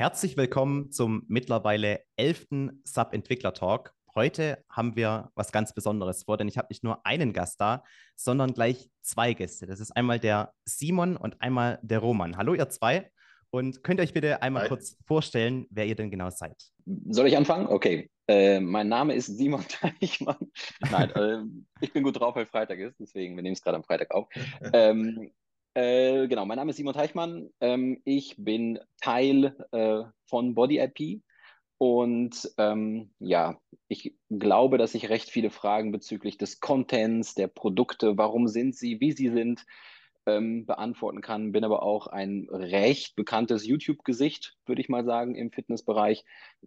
Herzlich willkommen zum mittlerweile elften Sub-Entwickler-Talk. Heute haben wir was ganz Besonderes vor, denn ich habe nicht nur einen Gast da, sondern gleich zwei Gäste. Das ist einmal der Simon und einmal der Roman. Hallo, ihr zwei. Und könnt ihr euch bitte einmal Hi. kurz vorstellen, wer ihr denn genau seid? Soll ich anfangen? Okay. Äh, mein Name ist Simon Teichmann. Nein, äh, ich bin gut drauf, weil Freitag ist, deswegen, wir nehmen es gerade am Freitag auf. Ähm, äh, genau, mein Name ist Simon Teichmann. Ähm, ich bin Teil äh, von Body IP. Und ähm, ja, ich glaube, dass ich recht viele Fragen bezüglich des Contents, der Produkte, warum sind sie, wie sie sind, ähm, beantworten kann. Bin aber auch ein recht bekanntes YouTube-Gesicht, würde ich mal sagen, im Fitnessbereich.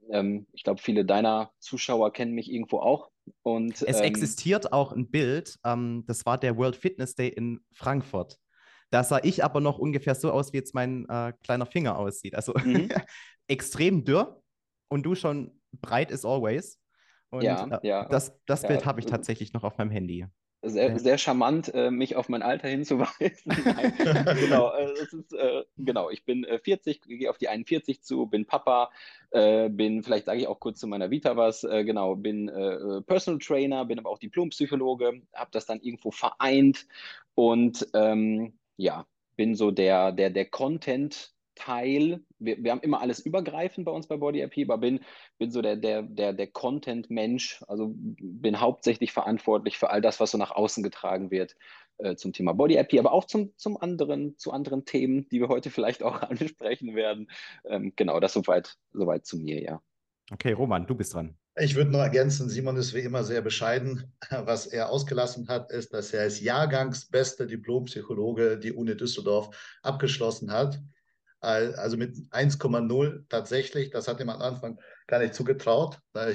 Ähm, ich glaube, viele deiner Zuschauer kennen mich irgendwo auch. Und, es ähm, existiert auch ein Bild, ähm, das war der World Fitness Day in Frankfurt. Da sah ich aber noch ungefähr so aus, wie jetzt mein äh, kleiner Finger aussieht. Also mhm. extrem dürr und du schon breit as always. Und ja, äh, ja, das, das ja. Bild habe ich tatsächlich noch auf meinem Handy. Sehr, sehr charmant, äh, mich auf mein Alter hinzuweisen. genau, äh, ist, äh, genau, ich bin 40, äh, gehe auf die 41 zu, bin Papa, äh, bin, vielleicht sage ich auch kurz zu meiner Vita was, genau, bin Personal Trainer, bin aber auch Diplompsychologe, habe das dann irgendwo vereint und ähm, ja, bin so der, der, der Content-Teil. Wir, wir haben immer alles übergreifend bei uns bei Body IP, aber bin, bin so der, der, der, der Content-Mensch. Also bin hauptsächlich verantwortlich für all das, was so nach außen getragen wird äh, zum Thema Body IP, aber auch zum, zum anderen, zu anderen Themen, die wir heute vielleicht auch ansprechen werden. Ähm, genau, das soweit, soweit zu mir, ja. Okay, Roman, du bist dran. Ich würde nur ergänzen, Simon ist wie immer sehr bescheiden. Was er ausgelassen hat, ist, dass er als Jahrgangsbester Diplompsychologe die Uni Düsseldorf abgeschlossen hat. Also mit 1,0 tatsächlich. Das hat ihm am Anfang gar nicht zugetraut. Äh,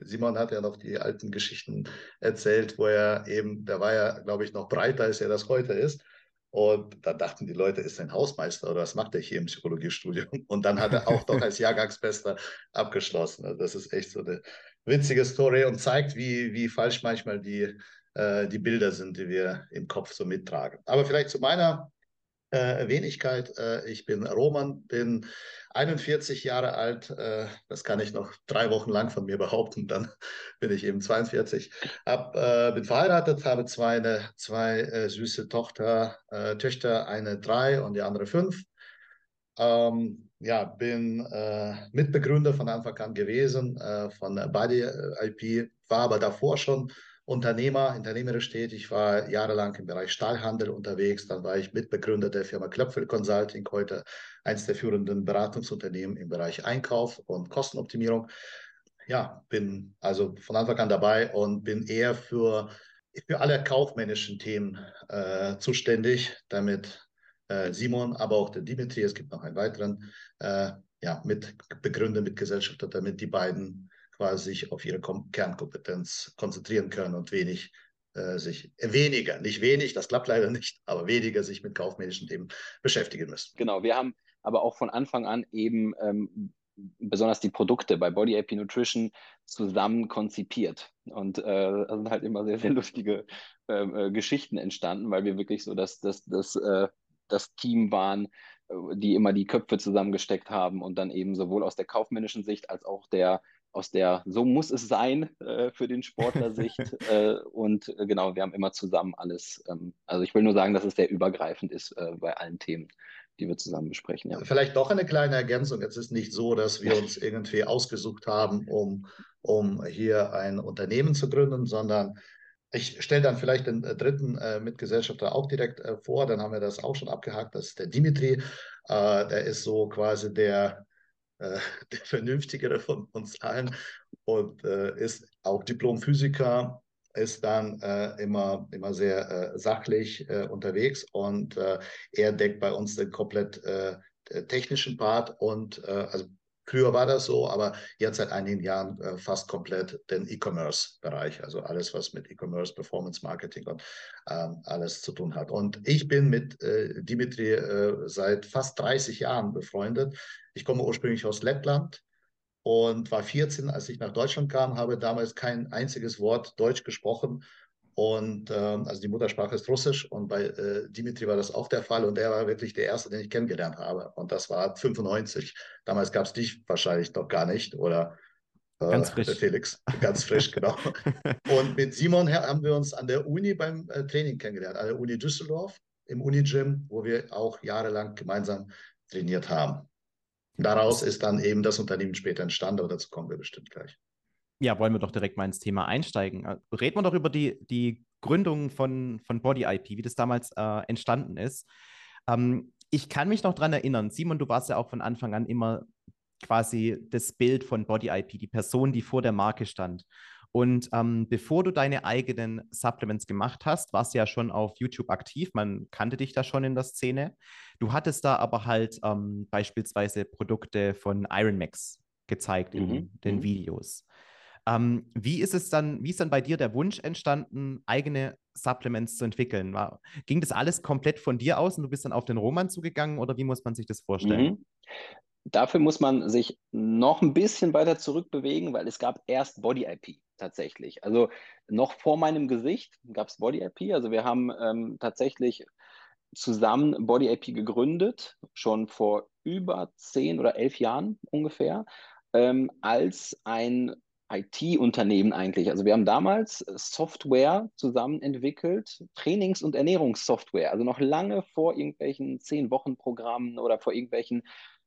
Simon hat ja noch die alten Geschichten erzählt, wo er eben, der war ja, glaube ich, noch breiter, als er das heute ist. Und da dachten die Leute, ist ein Hausmeister oder was macht er hier im Psychologiestudium? Und dann hat er auch doch als Jahrgangsbester abgeschlossen. Also das ist echt so eine witzige Story und zeigt, wie, wie falsch manchmal die, äh, die Bilder sind, die wir im Kopf so mittragen. Aber vielleicht zu meiner äh, Wenigkeit. Äh, ich bin Roman, bin 41 Jahre alt. Äh, das kann ich noch drei Wochen lang von mir behaupten. Dann bin ich eben 42. Hab, äh, bin verheiratet, habe zwei, eine, zwei äh, süße Tochter, äh, Töchter, eine drei und die andere fünf. Ähm, ja, bin Mitbegründer von Anfang an gewesen von Body IP, war aber davor schon Unternehmer, unternehmerisch tätig, war jahrelang im Bereich Stahlhandel unterwegs. Dann war ich Mitbegründer der Firma Klöpfel Consulting, heute eines der führenden Beratungsunternehmen im Bereich Einkauf und Kostenoptimierung. Ja, bin also von Anfang an dabei und bin eher für, für alle kaufmännischen Themen äh, zuständig, damit äh, Simon, aber auch der Dimitri, es gibt noch einen weiteren, äh, ja, Mitbegründer, Mitgesellschafter, damit die beiden quasi sich auf ihre Kom Kernkompetenz konzentrieren können und wenig äh, sich äh, weniger, nicht wenig, das klappt leider nicht, aber weniger sich mit kaufmännischen Themen beschäftigen müssen. Genau, wir haben aber auch von Anfang an eben ähm, besonders die Produkte bei Body AP Nutrition zusammen konzipiert. Und äh, da sind halt immer sehr, sehr lustige ähm, äh, Geschichten entstanden, weil wir wirklich so das, das, das, äh, das Team waren, äh, die immer die Köpfe zusammengesteckt haben und dann eben sowohl aus der kaufmännischen Sicht als auch der aus der so muss es sein äh, für den Sportler-Sicht. äh, und äh, genau, wir haben immer zusammen alles. Ähm, also ich will nur sagen, dass es sehr übergreifend ist äh, bei allen Themen, die wir zusammen besprechen. Ja. Vielleicht doch eine kleine Ergänzung. Es ist nicht so, dass wir uns irgendwie ausgesucht haben, um, um hier ein Unternehmen zu gründen, sondern ich stelle dann vielleicht den äh, dritten äh, Mitgesellschafter auch direkt äh, vor, dann haben wir das auch schon abgehakt. Das ist der Dimitri. Äh, der ist so quasi der äh, der vernünftigere von uns allen. Und äh, ist auch Diplomphysiker, ist dann äh, immer, immer sehr äh, sachlich äh, unterwegs. Und äh, er deckt bei uns den komplett technischen Part. Und also Früher war das so, aber jetzt seit einigen Jahren äh, fast komplett den E-Commerce-Bereich, also alles, was mit E-Commerce, Performance Marketing und ähm, alles zu tun hat. Und ich bin mit äh, Dimitri äh, seit fast 30 Jahren befreundet. Ich komme ursprünglich aus Lettland und war 14, als ich nach Deutschland kam, habe damals kein einziges Wort Deutsch gesprochen Und ähm, also die Muttersprache ist Russisch und bei äh, Dimitri war das auch der Fall und er war wirklich der Erste, den ich kennengelernt habe. Und das war 95. Damals gab es dich wahrscheinlich noch gar nicht oder äh, ganz frisch. Felix, ganz frisch, genau. und mit Simon haben wir uns an der Uni beim äh, Training kennengelernt, an der Uni Düsseldorf, im Uni-Gym, wo wir auch jahrelang gemeinsam trainiert haben. Daraus ist dann eben das Unternehmen später entstanden, aber dazu kommen wir bestimmt gleich. Ja, wollen wir doch direkt mal ins Thema einsteigen. Äh, reden wir doch über die, die Gründung von, von Body IP, wie das damals äh, entstanden ist. Ähm, ich kann mich noch daran erinnern, Simon, du warst ja auch von Anfang an immer quasi das Bild von Body IP, die Person, die vor der Marke stand. Und ähm, bevor du deine eigenen Supplements gemacht hast, warst du ja schon auf YouTube aktiv. Man kannte dich da schon in der Szene. Du hattest da aber halt ähm, beispielsweise Produkte von Iron Max gezeigt in mhm. den mhm. Videos. Ähm, wie ist es dann, wie ist dann bei dir der Wunsch entstanden, eigene Supplements zu entwickeln? War, ging das alles komplett von dir aus und du bist dann auf den Roman zugegangen oder wie muss man sich das vorstellen? Mhm. Dafür muss man sich noch ein bisschen weiter zurückbewegen, weil es gab erst Body IP tatsächlich. Also noch vor meinem Gesicht gab es Body IP. Also wir haben ähm, tatsächlich zusammen Body IP gegründet, schon vor über zehn oder elf Jahren ungefähr, ähm, als ein IT-Unternehmen eigentlich. Also wir haben damals Software zusammen entwickelt, Trainings- und Ernährungssoftware, also noch lange vor irgendwelchen Zehn-Wochen-Programmen oder vor irgendwelchen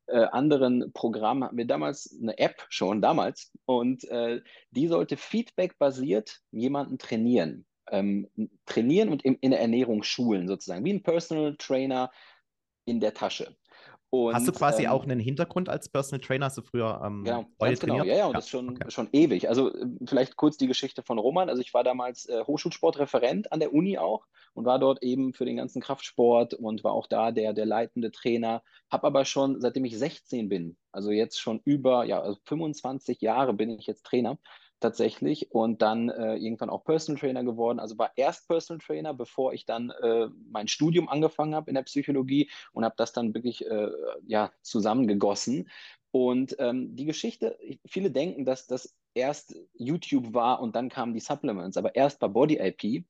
äh, anderen Programmen hatten wir damals eine App schon damals und äh, die sollte feedback-basiert jemanden trainieren. Ähm, trainieren und in, in der Ernährung schulen sozusagen, wie ein Personal Trainer in der Tasche. Und, Hast du quasi ähm, auch einen Hintergrund als Personal Trainer? Hast du früher ähm, genau, ganz genau, ja, ja, und ja. das ist schon, okay. schon ewig. Also äh, vielleicht kurz die Geschichte von Roman. Also ich war damals äh, Hochschulsportreferent an der Uni auch und war dort eben für den ganzen Kraftsport und war auch da der, der leitende Trainer. Habe aber schon, seitdem ich 16 bin, also jetzt schon über ja, also 25 Jahre bin ich jetzt Trainer, tatsächlich und dann äh, irgendwann auch Personal Trainer geworden. Also war erst Personal Trainer, bevor ich dann äh, mein Studium angefangen habe in der Psychologie und habe das dann wirklich äh, ja, zusammengegossen. Und ähm, die Geschichte, viele denken, dass das erst YouTube war und dann kamen die Supplements, aber erst war Body IP.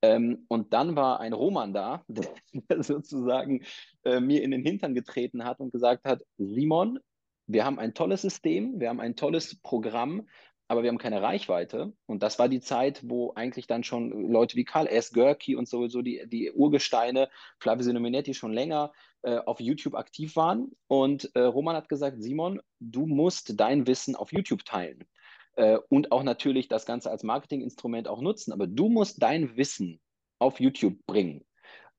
Ähm, und dann war ein Roman da, der sozusagen äh, mir in den Hintern getreten hat und gesagt hat, Simon, wir haben ein tolles System, wir haben ein tolles Programm, aber wir haben keine Reichweite. Und das war die Zeit, wo eigentlich dann schon Leute wie Karl S. Görki und sowieso die, die Urgesteine, Flavio Sinominetti schon länger äh, auf YouTube aktiv waren. Und äh, Roman hat gesagt, Simon, du musst dein Wissen auf YouTube teilen. Äh, und auch natürlich das Ganze als Marketinginstrument auch nutzen. Aber du musst dein Wissen auf YouTube bringen.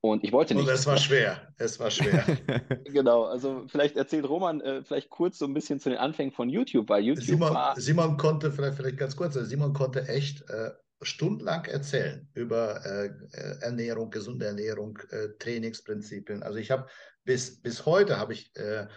Und ich wollte nicht. Und es war schwer. Es war schwer. genau. Also vielleicht erzählt Roman äh, vielleicht kurz so ein bisschen zu den Anfängen von YouTube, weil YouTube Simon, war. Simon konnte, vielleicht, vielleicht ganz kurz, also Simon konnte echt äh, stundenlang erzählen über äh, äh Ernährung, gesunde Ernährung, äh, Trainingsprinzipien. Also ich habe bis, bis heute habe ich äh,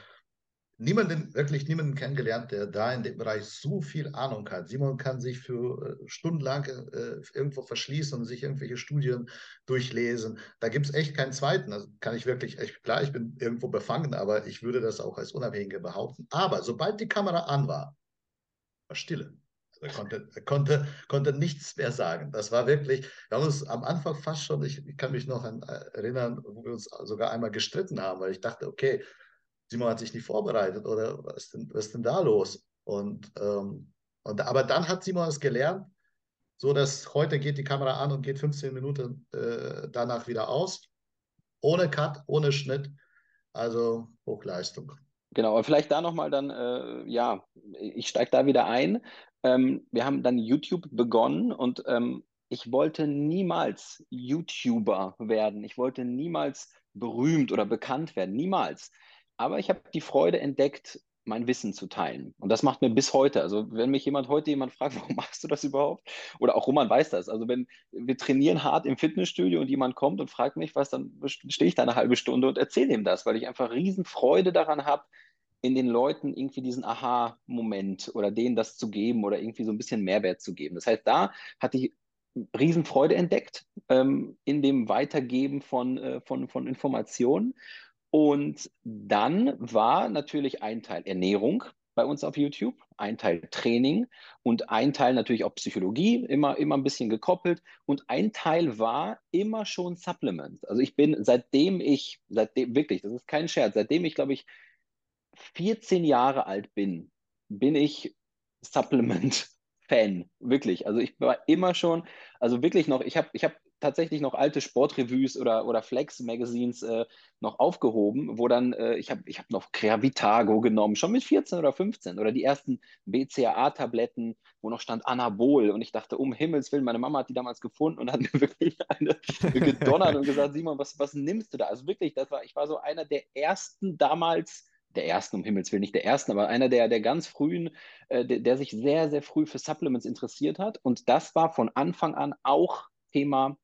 niemanden, wirklich niemanden kennengelernt, der da in dem Bereich so viel Ahnung hat. Simon kann sich für äh, stundenlang äh, irgendwo verschließen und sich irgendwelche Studien durchlesen. Da gibt es echt keinen zweiten. Also kann ich wirklich, echt, klar, ich bin irgendwo befangen, aber ich würde das auch als Unabhängige behaupten. Aber sobald die Kamera an war, war Stille. Er konnte, konnte, konnte nichts mehr sagen. Das war wirklich, wir haben uns am Anfang fast schon, ich, ich kann mich noch an, äh, erinnern, wo wir uns sogar einmal gestritten haben, weil ich dachte, okay, Simon hat sich nicht vorbereitet oder was ist denn, was ist denn da los? Und, ähm, und aber dann hat Simon es gelernt, so dass heute geht die Kamera an und geht 15 Minuten äh, danach wieder aus. Ohne Cut, ohne Schnitt. Also Hochleistung. Genau, aber vielleicht da nochmal dann, äh, ja, ich steige da wieder ein. Ähm, wir haben dann YouTube begonnen und ähm, ich wollte niemals YouTuber werden. Ich wollte niemals berühmt oder bekannt werden. Niemals. Aber ich habe die Freude entdeckt, mein Wissen zu teilen. Und das macht mir bis heute. Also wenn mich jemand heute jemand fragt, warum machst du das überhaupt? Oder auch Roman weiß das. Also wenn wir trainieren hart im Fitnessstudio und jemand kommt und fragt mich was, dann stehe ich da eine halbe Stunde und erzähle ihm das, weil ich einfach riesen Freude daran habe, in den Leuten irgendwie diesen Aha-Moment oder denen das zu geben oder irgendwie so ein bisschen Mehrwert zu geben. Das heißt, da hatte ich Riesenfreude entdeckt ähm, in dem Weitergeben von, äh, von, von Informationen. Und dann war natürlich ein Teil Ernährung. bei uns auf YouTube, ein Teil Training und ein Teil natürlich auch Psychologie, immer, immer ein bisschen gekoppelt. Und ein Teil war immer schon Supplements. Also ich bin, seitdem ich, seitdem, wirklich, das ist kein Scherz, seitdem ich, glaube ich, 14 Jahre alt bin, bin ich Supplement-Fan, wirklich. Also ich war immer schon, also wirklich noch, ich habe ich hab tatsächlich noch alte Sportrevues oder, oder Flex-Magazines äh, noch aufgehoben, wo dann, äh, ich habe ich hab noch Creavitago genommen, schon mit 14 oder 15 oder die ersten BCAA-Tabletten, wo noch stand Anabol und ich dachte, um Himmels Willen, meine Mama hat die damals gefunden und hat mir wirklich eine gedonnert und gesagt, Simon, was, was nimmst du da? Also wirklich, das war, ich war so einer der ersten damals, der ersten, um Himmels Willen, nicht der ersten, aber einer der, der ganz frühen, äh, der, der sich sehr, sehr früh für Supplements interessiert hat. Und das war von Anfang an auch Thema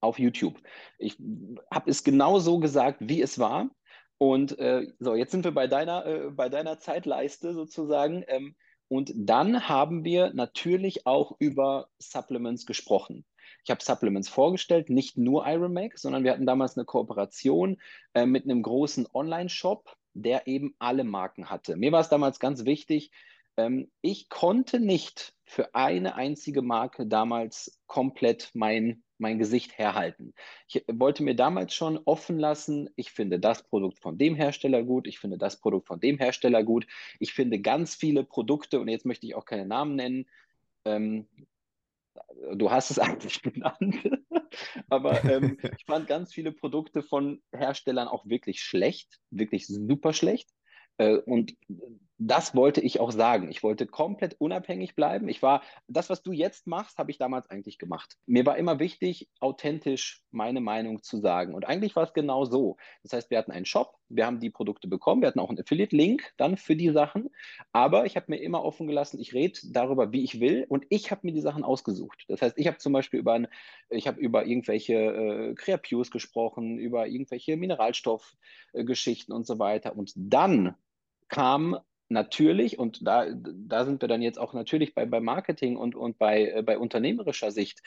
auf YouTube. Ich habe es genau so gesagt, wie es war. Und äh, so, jetzt sind wir bei deiner, äh, bei deiner Zeitleiste sozusagen. Ähm, und dann haben wir natürlich auch über Supplements gesprochen. Ich habe Supplements vorgestellt, nicht nur Ironmac, sondern wir hatten damals eine Kooperation äh, mit einem großen Online-Shop, der eben alle Marken hatte. Mir war es damals ganz wichtig, ähm, ich konnte nicht für eine einzige Marke damals komplett mein mein Gesicht herhalten. Ich wollte mir damals schon offen lassen, ich finde das Produkt von dem Hersteller gut, ich finde das Produkt von dem Hersteller gut, ich finde ganz viele Produkte, und jetzt möchte ich auch keine Namen nennen, ähm, du hast es eigentlich genannt, aber ähm, ich fand ganz viele Produkte von Herstellern auch wirklich schlecht, wirklich super schlecht. Äh, und das wollte ich auch sagen. Ich wollte komplett unabhängig bleiben. Ich war, das, was du jetzt machst, habe ich damals eigentlich gemacht. Mir war immer wichtig, authentisch meine Meinung zu sagen. Und eigentlich war es genau so. Das heißt, wir hatten einen Shop, wir haben die Produkte bekommen, wir hatten auch einen Affiliate-Link dann für die Sachen. Aber ich habe mir immer offen gelassen, ich rede darüber, wie ich will. Und ich habe mir die Sachen ausgesucht. Das heißt, ich habe zum Beispiel über, ein, ich habe über irgendwelche äh, Creapures gesprochen, über irgendwelche Mineralstoffgeschichten äh, und so weiter. Und dann kam natürlich, und da, da sind wir dann jetzt auch natürlich bei, bei Marketing und, und bei, äh, bei unternehmerischer Sicht.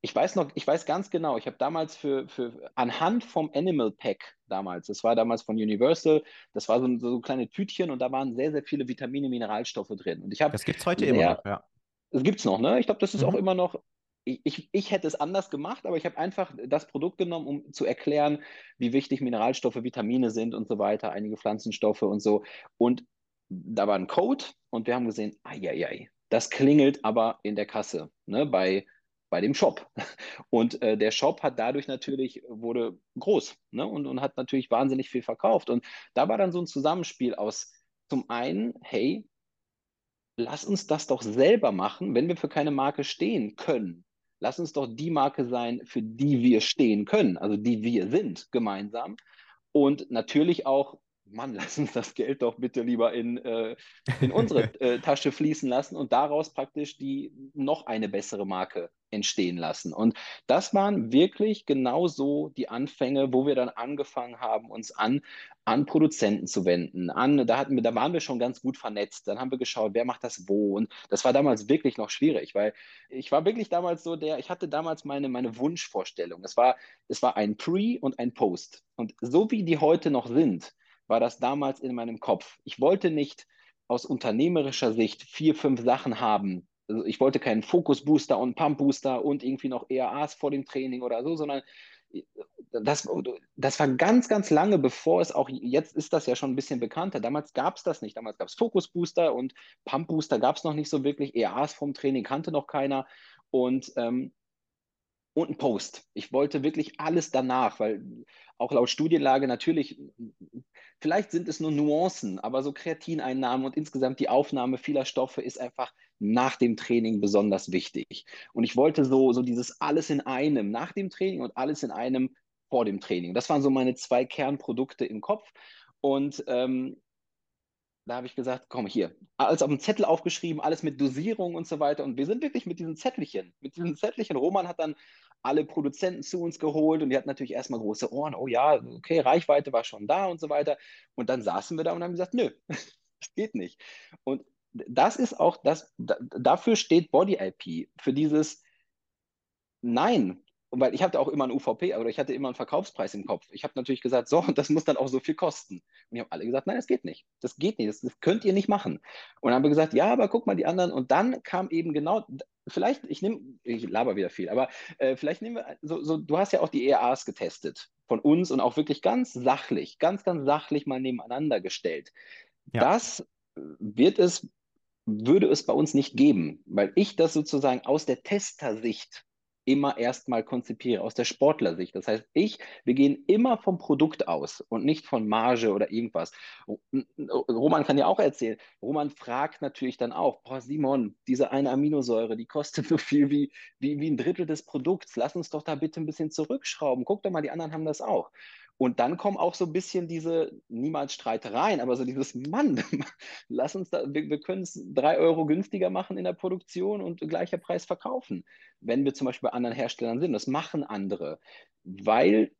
Ich weiß noch, ich weiß ganz genau, ich habe damals für, für anhand vom Animal Pack damals, das war damals von Universal, das war so, so kleine Tütchen und da waren sehr, sehr viele Vitamine, Mineralstoffe drin. Und ich habe. Das gibt es heute sehr, immer noch, ja. Das gibt es noch, ne? Ich glaube, das ist mhm. auch immer noch ich, ich, ich, hätte es anders gemacht, aber ich habe einfach das Produkt genommen, um zu erklären, wie wichtig Mineralstoffe, Vitamine sind und so weiter, einige Pflanzenstoffe und so. Und da war ein Code und wir haben gesehen, ai, das klingelt aber in der Kasse, ne, bei, bei dem Shop. Und äh, der Shop hat dadurch natürlich, wurde groß ne, und, und hat natürlich wahnsinnig viel verkauft. Und da war dann so ein Zusammenspiel aus zum einen, hey, lass uns das doch selber machen, wenn wir für keine Marke stehen können. Lass uns doch die Marke sein, für die wir stehen können, also die wir sind gemeinsam. Und natürlich auch Mann, lass uns das Geld doch bitte lieber in, äh, in unsere äh, Tasche fließen lassen und daraus praktisch die noch eine bessere Marke entstehen lassen. Und das waren wirklich genau so die Anfänge, wo wir dann angefangen haben, uns an, an Produzenten zu wenden. An, da, hatten wir, da waren wir schon ganz gut vernetzt. Dann haben wir geschaut, wer macht das wo. Und das war damals wirklich noch schwierig, weil ich war wirklich damals so der, ich hatte damals meine, meine Wunschvorstellung. Es war, es war ein Pre und ein Post. Und so wie die heute noch sind, war das damals in meinem Kopf. Ich wollte nicht aus unternehmerischer Sicht vier, fünf Sachen haben. Also ich wollte keinen Fokus-Booster und Pump-Booster und irgendwie noch ERAs vor dem Training oder so, sondern das, das war ganz, ganz lange, bevor es auch, jetzt ist das ja schon ein bisschen bekannter. Damals gab es das nicht. Damals gab es Fokus-Booster und Pump-Booster gab es noch nicht so wirklich. ERAs vom Training kannte noch keiner. Und ähm, und ein Post. Ich wollte wirklich alles danach, weil auch laut Studienlage natürlich, vielleicht sind es nur Nuancen, aber so Kreatineinnahmen und insgesamt die Aufnahme vieler Stoffe ist einfach nach dem Training besonders wichtig. Und ich wollte so, so dieses alles in einem nach dem Training und alles in einem vor dem Training. Das waren so meine zwei Kernprodukte im Kopf. Und ähm, da habe ich gesagt, komm hier, alles auf dem Zettel aufgeschrieben, alles mit Dosierung und so weiter. Und wir sind wirklich mit diesen Zettelchen, mit diesen Zettelchen. Roman hat dann alle Produzenten zu uns geholt und die hatten natürlich erstmal große Ohren. Oh ja, okay, Reichweite war schon da und so weiter. Und dann saßen wir da und haben gesagt, nö, das geht nicht. Und das ist auch das, dafür steht Body IP, für dieses Nein, weil ich hatte auch immer einen UVP, aber ich hatte immer einen Verkaufspreis im Kopf. Ich habe natürlich gesagt, so, das muss dann auch so viel kosten. Und ich habe alle gesagt, nein, das geht nicht. Das geht nicht, das, das könnt ihr nicht machen. Und dann haben wir gesagt, ja, aber guck mal die anderen. Und dann kam eben genau, vielleicht, ich nehme, ich laber wieder viel, aber äh, vielleicht nehmen wir, so, so, du hast ja auch die ERAs getestet von uns und auch wirklich ganz sachlich, ganz, ganz sachlich mal nebeneinander gestellt. Ja. Das wird es, würde es bei uns nicht geben, weil ich das sozusagen aus der Testersicht immer erstmal konzipiere, aus der Sportlersicht. Das heißt, ich, wir gehen immer vom Produkt aus und nicht von Marge oder irgendwas. Roman kann ja auch erzählen, Roman fragt natürlich dann auch, boah, Simon, diese eine Aminosäure, die kostet so viel wie, wie, wie ein Drittel des Produkts. Lass uns doch da bitte ein bisschen zurückschrauben. Guck doch mal, die anderen haben das auch. Und dann kommen auch so ein bisschen diese, niemals Streitereien, aber so dieses, Mann, lass uns da, wir, wir können es drei Euro günstiger machen in der Produktion und gleicher Preis verkaufen, wenn wir zum Beispiel bei anderen Herstellern sind. Das machen andere, weil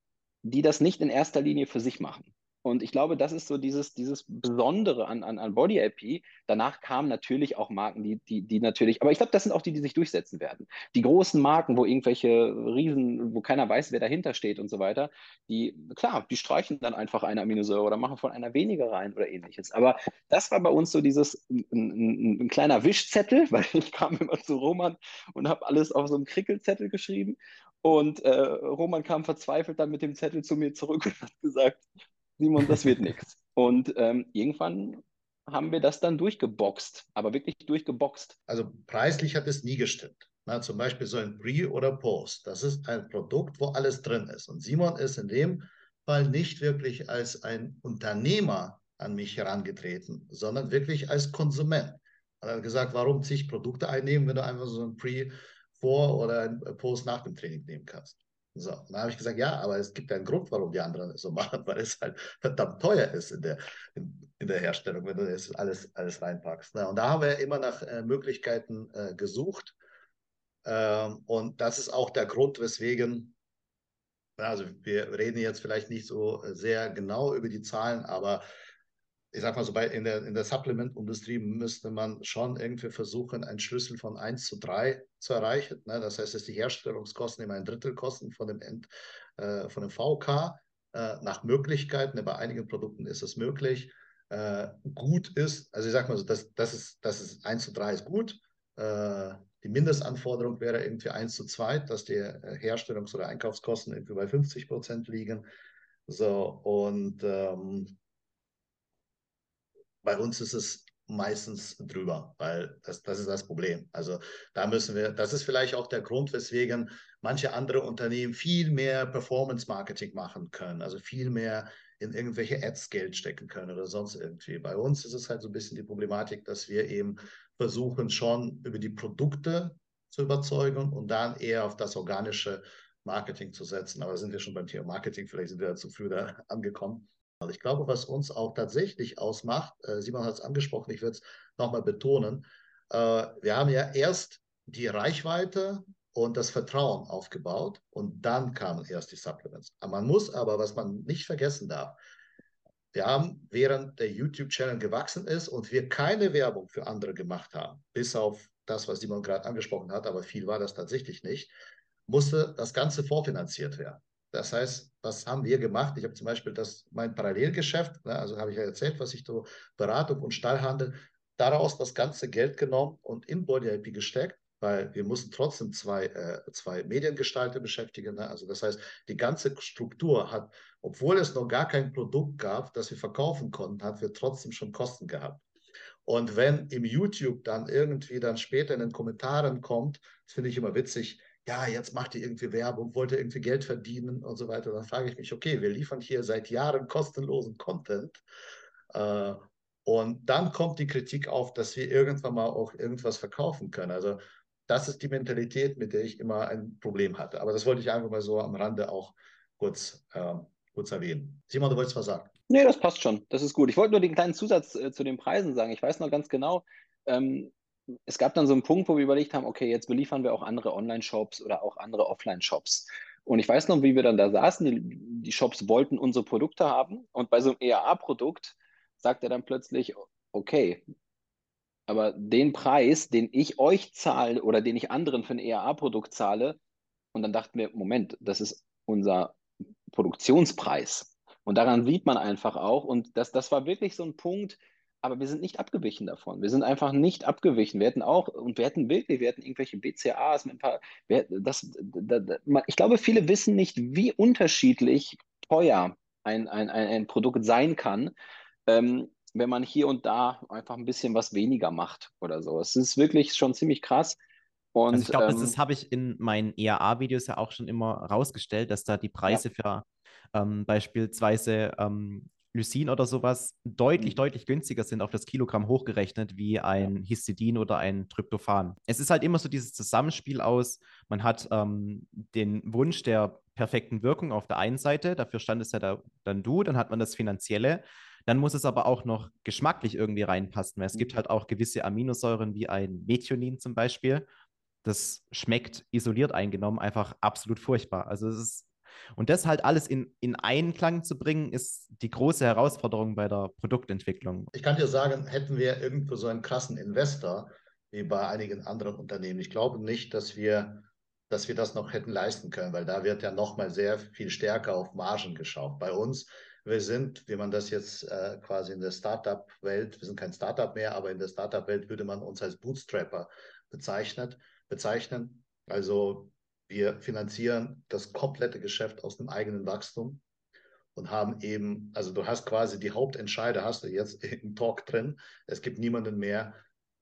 die das nicht in erster Linie für sich machen. Und ich glaube, das ist so dieses, dieses Besondere an, an, an Body IP. Danach kamen natürlich auch Marken, die, die, die natürlich, aber ich glaube, das sind auch die, die sich durchsetzen werden. Die großen Marken, wo irgendwelche Riesen, wo keiner weiß, wer dahinter steht und so weiter, die, klar, die streichen dann einfach eine Aminosäure oder machen von einer weniger rein oder ähnliches. Aber das war bei uns so dieses, ein, ein, ein kleiner Wischzettel, weil ich kam immer zu Roman und habe alles auf so einem Krickelzettel geschrieben. Und äh, Roman kam verzweifelt dann mit dem Zettel zu mir zurück und hat gesagt, Simon, das wird nichts. Und ähm, irgendwann haben wir das dann durchgeboxt, aber wirklich durchgeboxt. Also preislich hat es nie gestimmt. Na, zum Beispiel so ein Pre oder Post. Das ist ein Produkt, wo alles drin ist. Und Simon ist in dem Fall nicht wirklich als ein Unternehmer an mich herangetreten, sondern wirklich als Konsument. Er hat gesagt, warum zig Produkte einnehmen, wenn du einfach so ein Pre vor oder ein Post nach dem Training nehmen kannst. So, dann habe ich gesagt, ja, aber es gibt einen Grund, warum die anderen es so machen, weil es halt verdammt teuer ist in der, in, in der Herstellung, wenn du das alles, alles reinpackst. Na, und da haben wir immer nach äh, Möglichkeiten äh, gesucht. Ähm, und das ist auch der Grund, weswegen, also wir reden jetzt vielleicht nicht so sehr genau über die Zahlen, aber ich sag mal so, bei, in der, in der Supplement-Industrie müsste man schon irgendwie versuchen, einen Schlüssel von 1 zu 3 zu erreichen. Ne? Das heißt, dass die Herstellungskosten immer ein Drittel kosten von dem, End, äh, von dem VK. Äh, nach Möglichkeiten, bei einigen Produkten ist es möglich. Äh, gut ist, also ich sag mal so, das, das, ist, das ist 1 zu 3 ist gut. Äh, die Mindestanforderung wäre irgendwie 1 zu 2, dass die äh, Herstellungs- oder Einkaufskosten irgendwie bei 50 Prozent liegen. So, und ähm, bei uns ist es meistens drüber, weil das, das ist das Problem. Also da müssen wir, das ist vielleicht auch der Grund, weswegen manche andere Unternehmen viel mehr Performance-Marketing machen können, also viel mehr in irgendwelche Ads Geld stecken können oder sonst irgendwie. Bei uns ist es halt so ein bisschen die Problematik, dass wir eben versuchen, schon über die Produkte zu überzeugen und dann eher auf das organische Marketing zu setzen. Aber sind wir schon beim Thema Marketing, vielleicht sind wir zu früh da angekommen. Also ich glaube, was uns auch tatsächlich ausmacht, äh, Simon hat es angesprochen, ich würde es nochmal betonen, äh, wir haben ja erst die Reichweite und das Vertrauen aufgebaut und dann kamen erst die Supplements. Man muss aber, was man nicht vergessen darf, wir haben, während der YouTube-Channel gewachsen ist und wir keine Werbung für andere gemacht haben, bis auf das, was Simon gerade angesprochen hat, aber viel war das tatsächlich nicht, musste das Ganze vorfinanziert werden. Das heißt, was haben wir gemacht? Ich habe zum Beispiel das, mein Parallelgeschäft, ne, also habe ich ja erzählt, was ich so Beratung und Stallhandel, daraus das ganze Geld genommen und in Body IP gesteckt, weil wir mussten trotzdem zwei, äh, zwei Mediengestalter beschäftigen. Ne? Also das heißt, die ganze Struktur hat, obwohl es noch gar kein Produkt gab, das wir verkaufen konnten, hat wir trotzdem schon Kosten gehabt. Und wenn im YouTube dann irgendwie dann später in den Kommentaren kommt, das finde ich immer witzig, ja, jetzt macht ihr irgendwie Werbung, wollt ihr irgendwie Geld verdienen und so weiter. Dann frage ich mich, okay, wir liefern hier seit Jahren kostenlosen Content. Äh, und dann kommt die Kritik auf, dass wir irgendwann mal auch irgendwas verkaufen können. Also das ist die Mentalität, mit der ich immer ein Problem hatte. Aber das wollte ich einfach mal so am Rande auch kurz, äh, kurz erwähnen. Simon, du wolltest was sagen? Nee, das passt schon. Das ist gut. Ich wollte nur den kleinen Zusatz äh, zu den Preisen sagen. Ich weiß noch ganz genau, ähm, es gab dann so einen Punkt, wo wir überlegt haben, okay, jetzt beliefern wir auch andere Online-Shops oder auch andere Offline-Shops. Und ich weiß noch, wie wir dann da saßen, die, die Shops wollten unsere Produkte haben und bei so einem EAA-Produkt sagt er dann plötzlich, okay, aber den Preis, den ich euch zahle oder den ich anderen für ein EAA-Produkt zahle, Und dann dachten wir, Moment, das ist unser Produktionspreis. Und daran sieht man einfach auch, und das, das war wirklich so ein Punkt, aber wir sind nicht abgewichen davon. Wir sind einfach nicht abgewichen. Wir hätten auch, und wir hätten wirklich, wir hätten irgendwelche BCAs mit ein paar, wir, das, da, da, ich glaube, viele wissen nicht, wie unterschiedlich teuer ein, ein, ein, Produkt sein kann, ähm, wenn man hier und da einfach ein bisschen was weniger macht oder so. Es ist wirklich schon ziemlich krass. Und, also ich glaube, ähm, das habe ich in meinen ERA-Videos ja auch schon immer rausgestellt, dass da die Preise ja. für ähm, beispielsweise ähm, Lysin oder sowas deutlich, mhm. deutlich günstiger sind auf das Kilogramm hochgerechnet wie ein Histidin oder ein Tryptophan. Es ist halt immer so dieses Zusammenspiel aus, man hat ähm, den Wunsch der perfekten Wirkung auf der einen Seite, dafür standest ja da, dann du, dann hat man das Finanzielle, dann muss es aber auch noch geschmacklich irgendwie reinpassen, weil es gibt mhm. halt auch gewisse Aminosäuren wie ein Methionin zum Beispiel. Das schmeckt isoliert eingenommen einfach absolut furchtbar. Also es ist und das halt alles in, in Einklang zu bringen, ist die große Herausforderung bei der Produktentwicklung. Ich kann dir sagen, hätten wir irgendwo so einen krassen Investor wie bei einigen anderen Unternehmen, ich glaube nicht, dass wir, dass wir das noch hätten leisten können, weil da wird ja nochmal sehr viel stärker auf Margen geschaut. Bei uns, wir sind, wie man das jetzt äh, quasi in der Startup-Welt, wir sind kein Startup mehr, aber in der Startup-Welt würde man uns als Bootstrapper bezeichnet, bezeichnen. Also wir finanzieren das komplette Geschäft aus dem eigenen Wachstum und haben eben, also du hast quasi die Hauptentscheider, hast du jetzt im Talk drin. Es gibt niemanden mehr,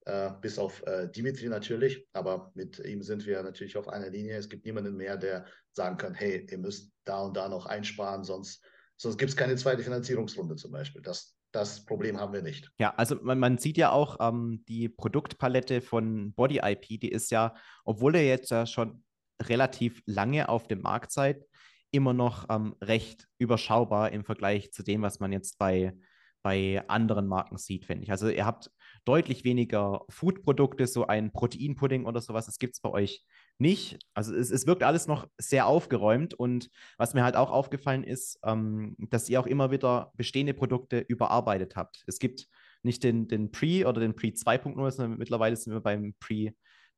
äh, bis auf äh, Dimitri natürlich, aber mit ihm sind wir natürlich auf einer Linie. Es gibt niemanden mehr, der sagen kann, hey, ihr müsst da und da noch einsparen, sonst, sonst gibt es keine zweite Finanzierungsrunde zum Beispiel. Das, das Problem haben wir nicht. Ja, also man, man sieht ja auch ähm, die Produktpalette von Body IP, die ist ja, obwohl er jetzt ja schon relativ lange auf dem Markt seid, immer noch ähm, recht überschaubar im Vergleich zu dem, was man jetzt bei, bei anderen Marken sieht, finde ich. Also ihr habt deutlich weniger Food-Produkte, so ein Proteinpudding oder sowas, das gibt es bei euch nicht. Also es, es wirkt alles noch sehr aufgeräumt und was mir halt auch aufgefallen ist, ähm, dass ihr auch immer wieder bestehende Produkte überarbeitet habt. Es gibt nicht den, den Pre oder den Pre 2.0, sondern mittlerweile sind wir beim Pre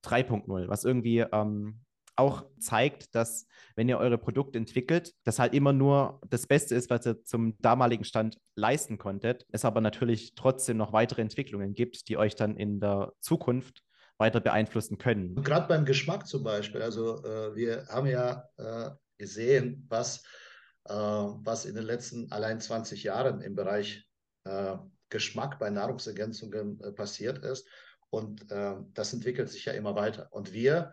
3.0, was irgendwie ähm, auch zeigt, dass wenn ihr eure Produkte entwickelt, das halt immer nur das Beste ist, was ihr zum damaligen Stand leisten konntet. Es aber natürlich trotzdem noch weitere Entwicklungen gibt, die euch dann in der Zukunft weiter beeinflussen können. Gerade beim Geschmack zum Beispiel. Also äh, wir haben ja äh, gesehen, was, äh, was in den letzten allein 20 Jahren im Bereich äh, Geschmack bei Nahrungsergänzungen äh, passiert ist. Und äh, das entwickelt sich ja immer weiter. Und wir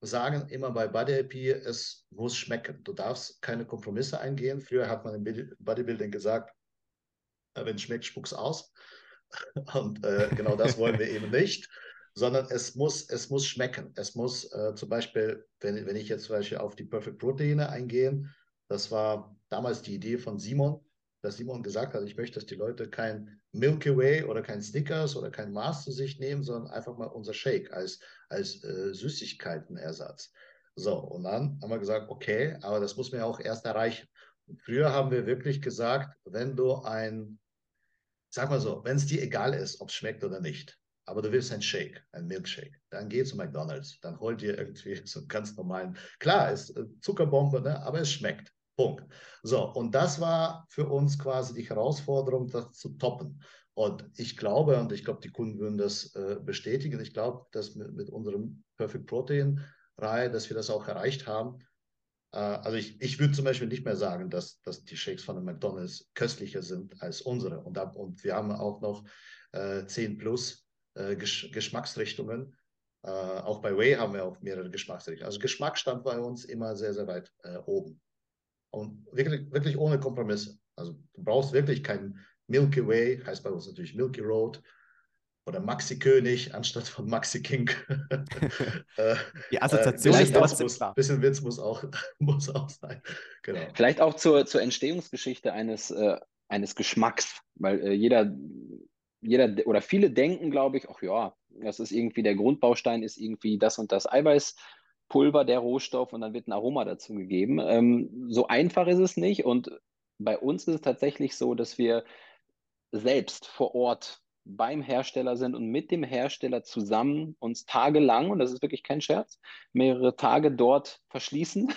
sagen immer bei Bodytherapie, es muss schmecken. Du darfst keine Kompromisse eingehen. Früher hat man im Bodybuilding gesagt, äh, wenn es schmeckt, spuck's aus. Und äh, genau das wollen wir eben nicht, sondern es muss, es muss schmecken. Es muss äh, zum Beispiel, wenn, wenn ich jetzt zum Beispiel auf die Perfect Proteine eingehe, das war damals die Idee von Simon, dass Simon gesagt hat, ich möchte, dass die Leute kein Milky Way oder kein Snickers oder kein Mars zu sich nehmen, sondern einfach mal unser Shake als, als äh, Süßigkeitenersatz. So, und dann haben wir gesagt, okay, aber das muss man ja auch erst erreichen. Und früher haben wir wirklich gesagt, wenn du ein, sag mal so, wenn es dir egal ist, ob es schmeckt oder nicht, aber du willst ein Shake, ein Milkshake, dann geh zu McDonalds, dann hol dir irgendwie so einen ganz normalen, klar, ist äh, Zuckerbombe, ne, aber es schmeckt. Punkt. So, und das war für uns quasi die Herausforderung, das zu toppen. Und ich glaube, und ich glaube, die Kunden würden das äh, bestätigen, ich glaube, dass mit, mit unserem Perfect Protein Reihe, dass wir das auch erreicht haben. Äh, also ich, ich würde zum Beispiel nicht mehr sagen, dass, dass die Shakes von McDonalds köstlicher sind als unsere. Und, ab, und wir haben auch noch äh, 10 plus äh, Gesch Geschmacksrichtungen. Äh, auch bei Way haben wir auch mehrere Geschmacksrichtungen. Also Geschmack stand bei uns immer sehr, sehr weit äh, oben. Und wirklich, wirklich ohne Kompromisse. Also du brauchst wirklich kein Milky Way, heißt bei uns natürlich Milky Road oder Maxi König anstatt von Maxi King. Äh, Die Assoziation äh, ist trotzdem muss, Ein bisschen Witz muss auch, muss auch sein. Genau. Vielleicht auch zur, zur Entstehungsgeschichte eines, äh, eines Geschmacks, weil äh, jeder, jeder oder viele denken, glaube ich, ach ja, das ist irgendwie der Grundbaustein, ist irgendwie das und das Eiweiß. Pulver, der Rohstoff und dann wird ein Aroma dazu gegeben. Ähm, so einfach ist es nicht und bei uns ist es tatsächlich so, dass wir selbst vor Ort beim Hersteller sind und mit dem Hersteller zusammen uns tagelang, und das ist wirklich kein Scherz, mehrere Tage dort verschließen.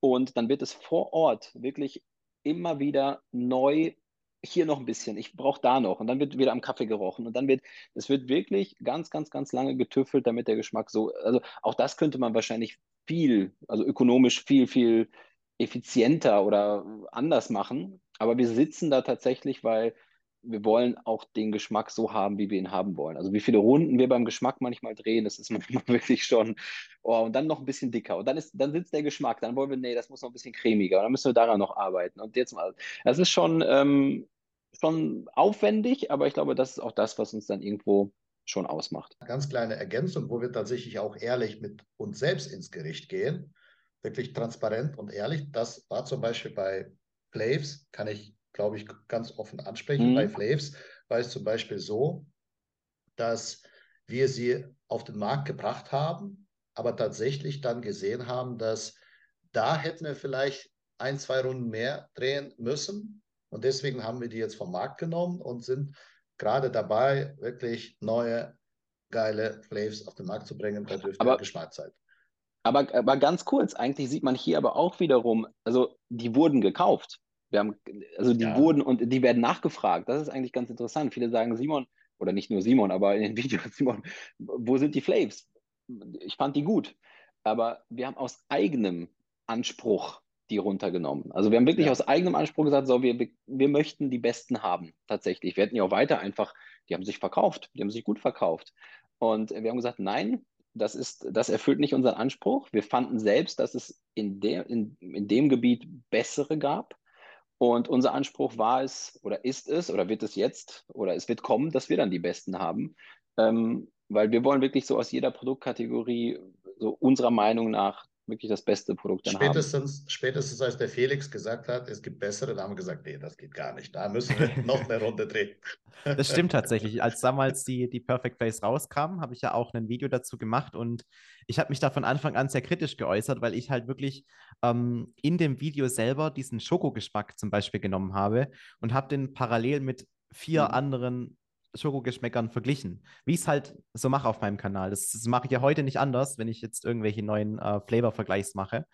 Und dann wird es vor Ort wirklich immer wieder neu hier noch ein bisschen, ich brauche da noch und dann wird wieder am Kaffee gerochen und dann wird, es wird wirklich ganz, ganz, ganz lange getüffelt, damit der Geschmack so, also auch das könnte man wahrscheinlich viel, also ökonomisch viel, viel effizienter oder anders machen, aber wir sitzen da tatsächlich, weil wir wollen auch den Geschmack so haben, wie wir ihn haben wollen. Also wie viele Runden wir beim Geschmack manchmal drehen, das ist manchmal wirklich schon, oh, und dann noch ein bisschen dicker. Und dann ist, dann sitzt der Geschmack, dann wollen wir, nee, das muss noch ein bisschen cremiger, und dann müssen wir daran noch arbeiten. Und jetzt mal, das ist schon, ähm, schon aufwendig, aber ich glaube, das ist auch das, was uns dann irgendwo schon ausmacht. Ganz kleine Ergänzung, wo wir tatsächlich auch ehrlich mit uns selbst ins Gericht gehen, wirklich transparent und ehrlich. Das war zum Beispiel bei Flaves, kann ich, glaube ich, ganz offen ansprechen. Mhm. Bei Flaves war es zum Beispiel so, dass wir sie auf den Markt gebracht haben, aber tatsächlich dann gesehen haben, dass da hätten wir vielleicht ein, zwei Runden mehr drehen müssen, und deswegen haben wir die jetzt vom Markt genommen und sind gerade dabei, wirklich neue, geile Flaves auf den Markt zu bringen. Da dürfte aber, Geschmack sein. Aber, aber ganz kurz, eigentlich sieht man hier aber auch wiederum, also die wurden gekauft. Wir haben, also die ja. wurden und die werden nachgefragt. Das ist eigentlich ganz interessant. Viele sagen, Simon, oder nicht nur Simon, aber in den Videos, Simon, wo sind die Flaves? Ich fand die gut. Aber wir haben aus eigenem Anspruch die runtergenommen. Also wir haben wirklich ja. aus eigenem Anspruch gesagt, so, wir, wir möchten die Besten haben, tatsächlich. Wir hätten ja auch weiter einfach, die haben sich verkauft, die haben sich gut verkauft. Und wir haben gesagt, nein, das, ist, das erfüllt nicht unseren Anspruch. Wir fanden selbst, dass es in, der, in, in dem Gebiet bessere gab. Und unser Anspruch war es oder ist es oder wird es jetzt oder es wird kommen, dass wir dann die Besten haben. Ähm, weil wir wollen wirklich so aus jeder Produktkategorie so unserer Meinung nach wirklich das beste Produkt dann spätestens, haben. Spätestens als der Felix gesagt hat, es gibt bessere, da haben wir gesagt, nee, das geht gar nicht. Da müssen wir noch eine Runde drehen. Das stimmt tatsächlich. Als damals die, die Perfect Place rauskam, habe ich ja auch ein Video dazu gemacht und ich habe mich da von Anfang an sehr kritisch geäußert, weil ich halt wirklich ähm, in dem Video selber diesen Schokogeschmack zum Beispiel genommen habe und habe den parallel mit vier mhm. anderen Schokogeschmäckern verglichen, wie ich es halt so mache auf meinem Kanal. Das, das mache ich ja heute nicht anders, wenn ich jetzt irgendwelche neuen äh, Flavor-Vergleichs mache.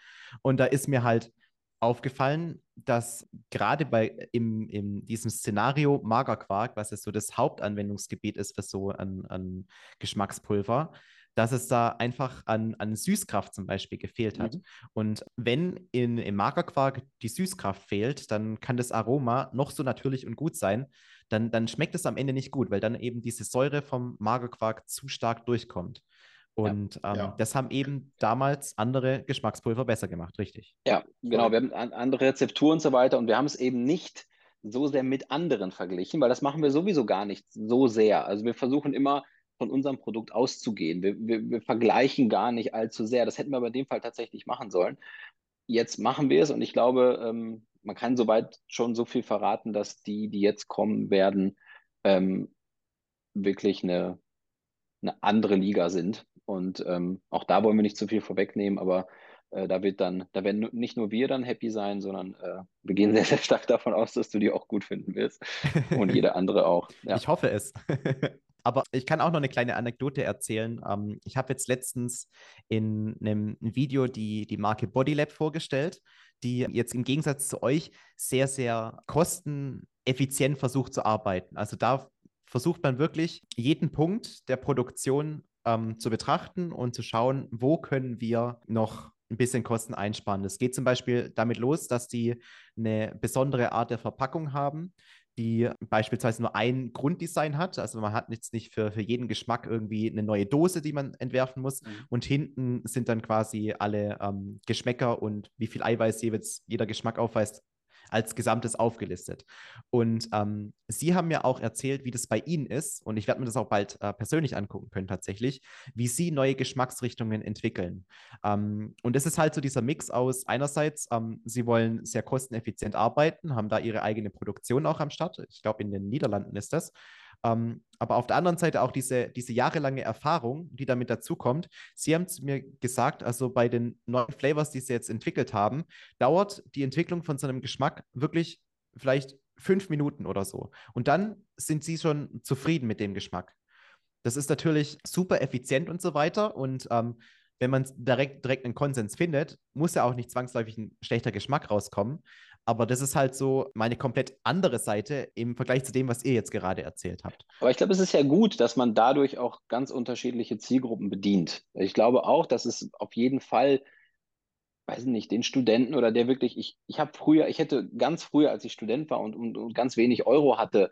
Und da ist mir halt aufgefallen, dass gerade bei im, in diesem Szenario Magerquark, was jetzt so das Hauptanwendungsgebiet ist für so ein, ein Geschmackspulver, dass es da einfach an, an Süßkraft zum Beispiel gefehlt hat. Mhm. Und wenn in, im Magerquark die Süßkraft fehlt, dann kann das Aroma noch so natürlich und gut sein, dann, dann schmeckt es am Ende nicht gut, weil dann eben diese Säure vom Magerquark zu stark durchkommt. Und ja, ähm, ja. das haben eben damals andere Geschmackspulver besser gemacht, richtig? Ja, genau. Wir haben andere Rezepturen und so weiter und wir haben es eben nicht so sehr mit anderen verglichen, weil das machen wir sowieso gar nicht so sehr. Also wir versuchen immer von unserem Produkt auszugehen. Wir, wir, wir vergleichen gar nicht allzu sehr. Das hätten wir bei dem Fall tatsächlich machen sollen. Jetzt machen wir es und ich glaube, ähm, man kann soweit schon so viel verraten, dass die, die jetzt kommen werden, ähm, wirklich eine, eine andere Liga sind. Und ähm, auch da wollen wir nicht zu viel vorwegnehmen, aber äh, da wird dann, da werden nicht nur wir dann happy sein, sondern äh, wir gehen sehr, sehr stark davon aus, dass du die auch gut finden wirst. Und jeder andere auch. Ja. Ich hoffe es. Aber ich kann auch noch eine kleine Anekdote erzählen. Ähm, ich habe jetzt letztens in einem Video die, die Marke Bodylab vorgestellt, die jetzt im Gegensatz zu euch sehr, sehr kosteneffizient versucht zu arbeiten. Also da versucht man wirklich jeden Punkt der Produktion ähm, zu betrachten und zu schauen, wo können wir noch ein bisschen Kosten einsparen. Das geht zum Beispiel damit los, dass die eine besondere Art der Verpackung haben, die beispielsweise nur ein Grunddesign hat. Also man hat jetzt nicht für, für jeden Geschmack irgendwie eine neue Dose, die man entwerfen muss. Mhm. Und hinten sind dann quasi alle ähm, Geschmäcker und wie viel Eiweiß jeweils jeder Geschmack aufweist, als Gesamtes aufgelistet. Und ähm, Sie haben mir auch erzählt, wie das bei Ihnen ist, und ich werde mir das auch bald äh, persönlich angucken können tatsächlich, wie Sie neue Geschmacksrichtungen entwickeln. Ähm, und es ist halt so dieser Mix aus einerseits, ähm, Sie wollen sehr kosteneffizient arbeiten, haben da Ihre eigene Produktion auch am Start. Ich glaube, in den Niederlanden ist das. Ähm, aber auf der anderen Seite auch diese, diese jahrelange Erfahrung, die damit dazukommt. Sie haben zu mir gesagt, also bei den neuen Flavors, die Sie jetzt entwickelt haben, dauert die Entwicklung von so einem Geschmack wirklich vielleicht fünf Minuten oder so. Und dann sind sie schon zufrieden mit dem Geschmack. Das ist natürlich super effizient und so weiter. Und ähm, wenn man direkt, direkt einen Konsens findet, muss ja auch nicht zwangsläufig ein schlechter Geschmack rauskommen. Aber das ist halt so meine komplett andere Seite im Vergleich zu dem, was ihr jetzt gerade erzählt habt. Aber ich glaube, es ist ja gut, dass man dadurch auch ganz unterschiedliche Zielgruppen bedient. Ich glaube auch, dass es auf jeden Fall, weiß nicht, den Studenten oder der wirklich, ich, ich habe früher, ich hätte ganz früher, als ich Student war und, und, und ganz wenig Euro hatte,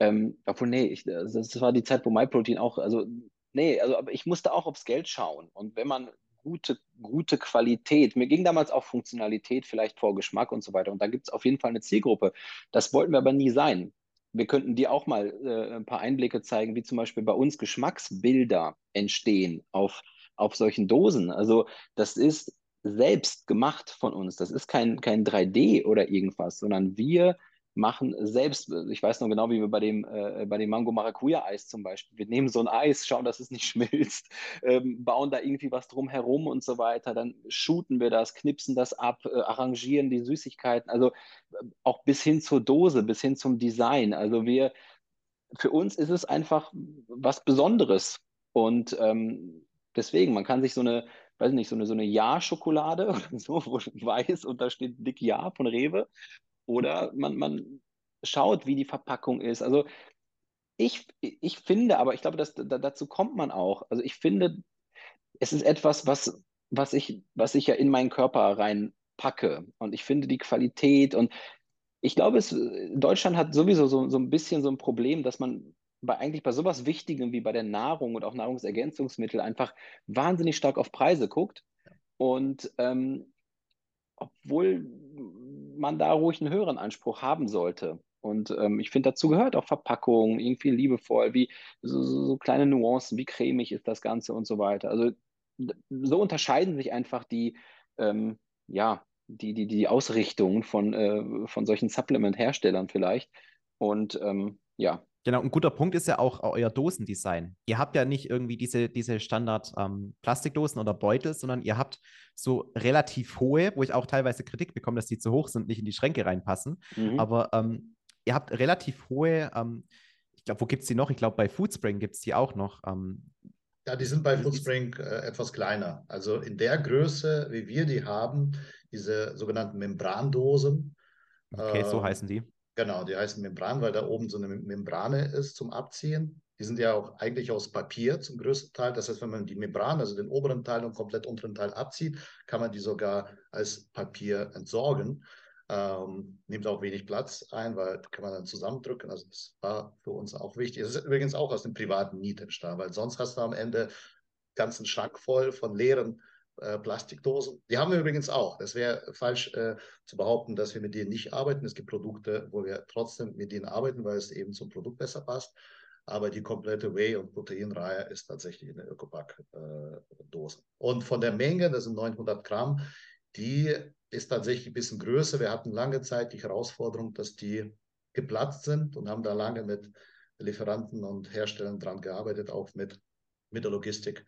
ähm, obwohl, nee, ich, das war die Zeit, wo MyProtein auch, also, nee, also, aber ich musste auch aufs Geld schauen. Und wenn man gute, gute Qualität. Mir ging damals auch Funktionalität vielleicht vor Geschmack und so weiter. Und da gibt es auf jeden Fall eine Zielgruppe. Das wollten wir aber nie sein. Wir könnten dir auch mal äh, ein paar Einblicke zeigen, wie zum Beispiel bei uns Geschmacksbilder entstehen auf, auf solchen Dosen. Also das ist selbst gemacht von uns. Das ist kein, kein 3D oder irgendwas, sondern wir machen selbst, ich weiß noch genau, wie wir bei dem, äh, bei dem Mango Maracuja Eis zum Beispiel, wir nehmen so ein Eis, schauen, dass es nicht schmilzt, ähm, bauen da irgendwie was drum herum und so weiter, dann shooten wir das, knipsen das ab, äh, arrangieren die Süßigkeiten, also äh, auch bis hin zur Dose, bis hin zum Design. Also wir, für uns ist es einfach was Besonderes und ähm, deswegen, man kann sich so eine, weiß nicht, so eine, so eine Ja-Schokolade so, wo weiß und da steht dick Ja von Rewe oder man, man schaut, wie die Verpackung ist. Also ich, ich finde, aber ich glaube, dass, da, dazu kommt man auch. Also ich finde, es ist etwas, was, was, ich, was ich ja in meinen Körper reinpacke. Und ich finde die Qualität und ich glaube, es, Deutschland hat sowieso so, so ein bisschen so ein Problem, dass man bei eigentlich bei sowas Wichtigem wie bei der Nahrung und auch Nahrungsergänzungsmittel einfach wahnsinnig stark auf Preise guckt. Und ähm, obwohl man da ruhig einen höheren Anspruch haben sollte. Und ähm, ich finde, dazu gehört auch Verpackung, irgendwie liebevoll, wie so, so, so, kleine Nuancen, wie cremig ist das Ganze und so weiter. Also so unterscheiden sich einfach die, ähm, ja, die, die, die Ausrichtungen von, äh, von solchen Supplement-Herstellern vielleicht. Und ähm, ja, Genau, ein guter Punkt ist ja auch euer Dosendesign. Ihr habt ja nicht irgendwie diese, diese Standard-Plastikdosen ähm, oder Beutel, sondern ihr habt so relativ hohe, wo ich auch teilweise Kritik bekomme, dass die zu hoch sind, nicht in die Schränke reinpassen. Mhm. Aber ähm, ihr habt relativ hohe, ähm, ich glaube, wo gibt es die noch? Ich glaube, bei Foodspring gibt es die auch noch. Ähm. ja, die sind bei Foodspring äh, etwas kleiner. Also in der Größe, wie wir die haben, diese sogenannten Membrandosen. Okay, äh, so heißen die Genau, die heißen Membran, weil da oben so eine Membrane ist zum Abziehen. Die sind ja auch eigentlich aus Papier zum größten Teil. Das heißt, wenn man die Membran, also den oberen Teil und komplett unteren Teil abzieht, kann man die sogar als Papier entsorgen. Ähm, nimmt auch wenig Platz ein, weil kann man dann zusammendrücken. Also das war für uns auch wichtig. Das ist übrigens auch aus dem privaten Niet entstanden, weil sonst hast du am Ende ganzen Schrank voll von leeren äh, Plastikdosen. Die haben wir übrigens auch. Das wäre falsch äh, zu behaupten, dass wir mit denen nicht arbeiten. Es gibt Produkte, wo wir trotzdem mit denen arbeiten, weil es eben zum Produkt besser passt. Aber die komplette Whey- und Proteinreihe ist tatsächlich in der Ökopack-Dose. Äh, und von der Menge, das sind 900 Gramm, die ist tatsächlich ein bisschen größer. Wir hatten lange Zeit die Herausforderung, dass die geplatzt sind und haben da lange mit Lieferanten und Herstellern dran gearbeitet, auch mit, mit der Logistik,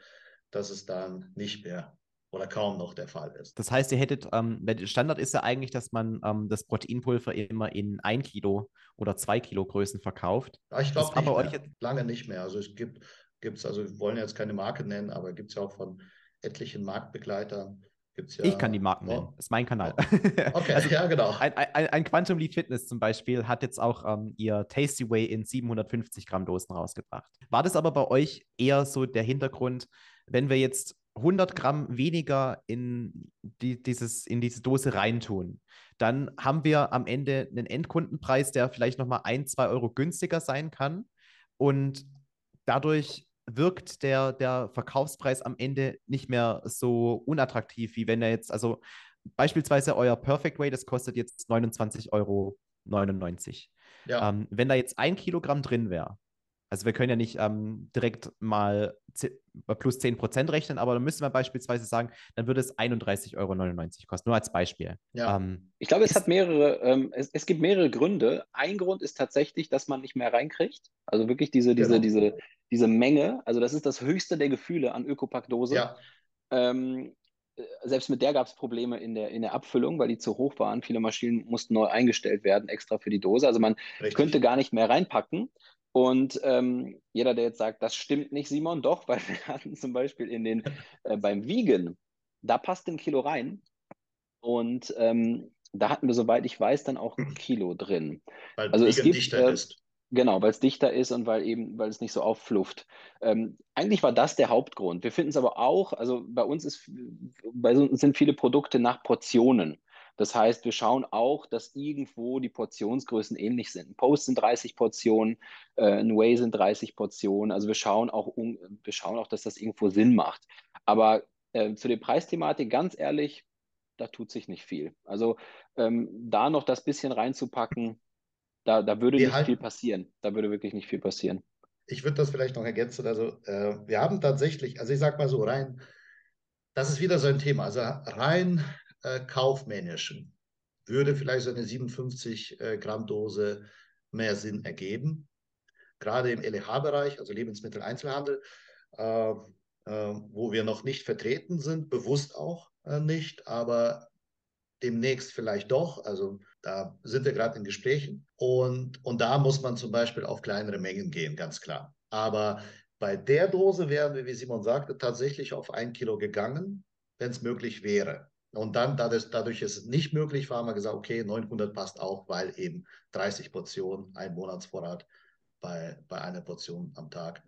dass es dann nicht mehr oder kaum noch der Fall ist. Das heißt, ihr hättet, ähm, der Standard ist ja eigentlich, dass man ähm, das Proteinpulver immer in ein Kilo oder zwei Kilo Größen verkauft. Ich glaube aber euch jetzt... lange nicht mehr. Also es gibt es, also wir wollen jetzt keine Marke nennen, aber gibt es ja auch von etlichen Marktbegleitern. Gibt's ja, ich kann die Marken nennen. Das ist mein Kanal. Okay, also, ja, genau. Ein, ein, ein, Quantum Lead Fitness zum Beispiel hat jetzt auch ähm, ihr Tasty Way in 750 Gramm Dosen rausgebracht. War das aber bei euch eher so der Hintergrund, wenn wir jetzt 100 Gramm weniger in, die, dieses, in diese Dose reintun, dann haben wir am Ende einen Endkundenpreis, der vielleicht nochmal ein, zwei Euro günstiger sein kann. Und dadurch wirkt der, der Verkaufspreis am Ende nicht mehr so unattraktiv, wie wenn er jetzt, also beispielsweise euer Perfect Way, das kostet jetzt 29,99 Euro. Ja. Ähm, wenn da jetzt ein Kilogramm drin wäre, also wir können ja nicht ähm, direkt mal plus 10 Prozent rechnen, aber dann müssen wir beispielsweise sagen, dann würde es 31,99 Euro kosten, nur als Beispiel. Ja. Ähm, ich glaube, es hat mehrere, ähm, es, es, gibt mehrere Gründe. Ein Grund ist tatsächlich, dass man nicht mehr reinkriegt. Also wirklich diese, diese, genau. diese, diese Menge, also das ist das höchste der Gefühle an Ökopackdose. Ja. Ähm, selbst mit der gab es Probleme in der, in der Abfüllung, weil die zu hoch waren. Viele Maschinen mussten neu eingestellt werden, extra für die Dose. Also man Richtig. könnte gar nicht mehr reinpacken. Und ähm, jeder, der jetzt sagt, das stimmt nicht, Simon, doch, weil wir hatten zum Beispiel in den, äh, beim Wiegen, da passt ein Kilo rein. Und ähm, da hatten wir, soweit ich weiß, dann auch ein Kilo drin. Weil also es gibt, dichter äh, ist. Genau, weil es dichter ist und weil eben, weil es nicht so aufflufft. Ähm, eigentlich war das der Hauptgrund. Wir finden es aber auch, also bei uns ist, bei uns sind viele Produkte nach Portionen. Das heißt, wir schauen auch, dass irgendwo die Portionsgrößen ähnlich sind. Ein Post sind 30 Portionen, äh, ein Way sind 30 Portionen. Also wir schauen auch, um, wir schauen auch, dass das irgendwo Sinn macht. Aber äh, zu der Preisthematik, ganz ehrlich, da tut sich nicht viel. Also ähm, da noch das bisschen reinzupacken, da, da würde wir nicht halten, viel passieren. Da würde wirklich nicht viel passieren. Ich würde das vielleicht noch ergänzen. Also äh, wir haben tatsächlich, also ich sage mal so rein, das ist wieder so ein Thema. Also rein äh, kaufmännischen würde vielleicht so eine 57 äh, Gramm Dose mehr Sinn ergeben. Gerade im LEH-Bereich, also Lebensmitteleinzelhandel, äh, äh, wo wir noch nicht vertreten sind, bewusst auch äh, nicht, aber demnächst vielleicht doch. Also da sind wir gerade in Gesprächen. Und, und da muss man zum Beispiel auf kleinere Mengen gehen, ganz klar. Aber bei der Dose wären wir, wie Simon sagte, tatsächlich auf ein Kilo gegangen, wenn es möglich wäre. Und dann, dadurch, dadurch es nicht möglich war, haben wir gesagt, okay, 900 passt auch, weil eben 30 Portionen, ein Monatsvorrat bei, bei einer Portion am Tag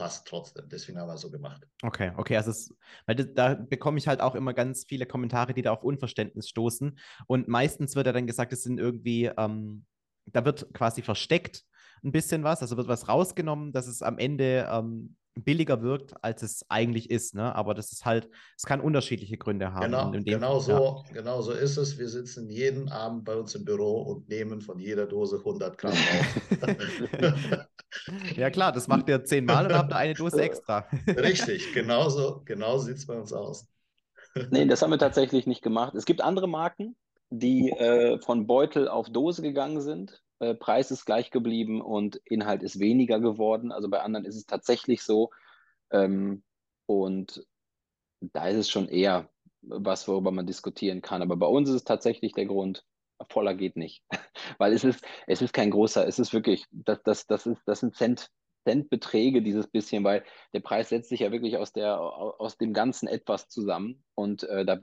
passt trotzdem. Deswegen haben wir es so gemacht. Okay, okay, also es, weil das, da bekomme ich halt auch immer ganz viele Kommentare, die da auf Unverständnis stoßen. Und meistens wird ja dann gesagt, es sind irgendwie, ähm, da wird quasi versteckt ein bisschen was, also wird was rausgenommen, dass es am Ende ähm, billiger wirkt, als es eigentlich ist. Ne? Aber das ist halt, es kann unterschiedliche Gründe haben. Genau, genau, so, ja. genau so ist es. Wir sitzen jeden Abend bei uns im Büro und nehmen von jeder Dose 100 Gramm auf. ja klar, das macht ihr zehnmal und habt eine Dose extra. Richtig, genauso, genau sieht es bei uns aus. nee, das haben wir tatsächlich nicht gemacht. Es gibt andere Marken, die äh, von Beutel auf Dose gegangen sind. Äh, Preis ist gleich geblieben und Inhalt ist weniger geworden. Also bei anderen ist es tatsächlich so. Ähm, und da ist es schon eher was, worüber man diskutieren kann. Aber bei uns ist es tatsächlich der Grund, voller geht nicht. Weil es ist, es ist kein großer, es ist wirklich, das, das, das, ist, das sind Cent, Centbeträge, dieses bisschen, weil der Preis setzt sich ja wirklich aus, der, aus dem Ganzen etwas zusammen und äh, da,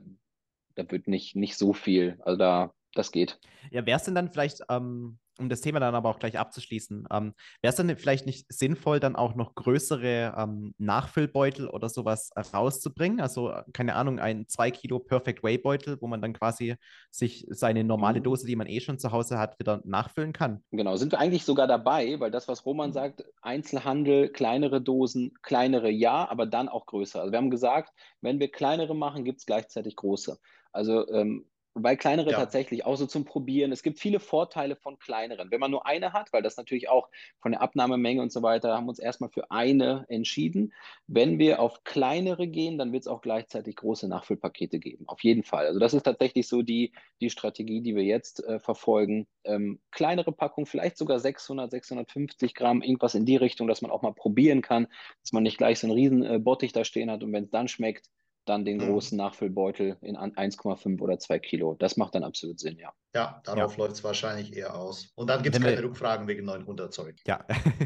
da wird nicht, nicht so viel. Also da, das geht. Ja, wäre es denn dann vielleicht, ähm, um das Thema dann aber auch gleich abzuschließen, ähm, wäre es dann vielleicht nicht sinnvoll, dann auch noch größere ähm, Nachfüllbeutel oder sowas rauszubringen? Also, keine Ahnung, ein 2 Kilo Perfect Way Beutel, wo man dann quasi sich seine normale mhm. Dose, die man eh schon zu Hause hat, wieder nachfüllen kann. Genau, sind wir eigentlich sogar dabei, weil das, was Roman mhm. sagt, Einzelhandel, kleinere Dosen, kleinere ja, aber dann auch größer. Also wir haben gesagt, wenn wir kleinere machen, gibt es gleichzeitig große. Also ähm, Wobei kleinere ja. tatsächlich auch so zum Probieren. Es gibt viele Vorteile von kleineren. Wenn man nur eine hat, weil das natürlich auch von der Abnahmemenge und so weiter, haben wir uns erstmal für eine entschieden. Wenn wir auf kleinere gehen, dann wird es auch gleichzeitig große Nachfüllpakete geben. Auf jeden Fall. Also das ist tatsächlich so die, die Strategie, die wir jetzt äh, verfolgen. Ähm, kleinere Packung, vielleicht sogar 600, 650 Gramm, irgendwas in die Richtung, dass man auch mal probieren kann, dass man nicht gleich so einen riesen äh, Bottich da stehen hat und wenn es dann schmeckt, dann den mhm. großen Nachfüllbeutel in 1,5 oder 2 Kilo. Das macht dann absolut Sinn, ja. Ja, darauf ja. läuft es wahrscheinlich eher aus. Und dann gibt es keine wir... Rückfragen wegen 900, sorry. Ja,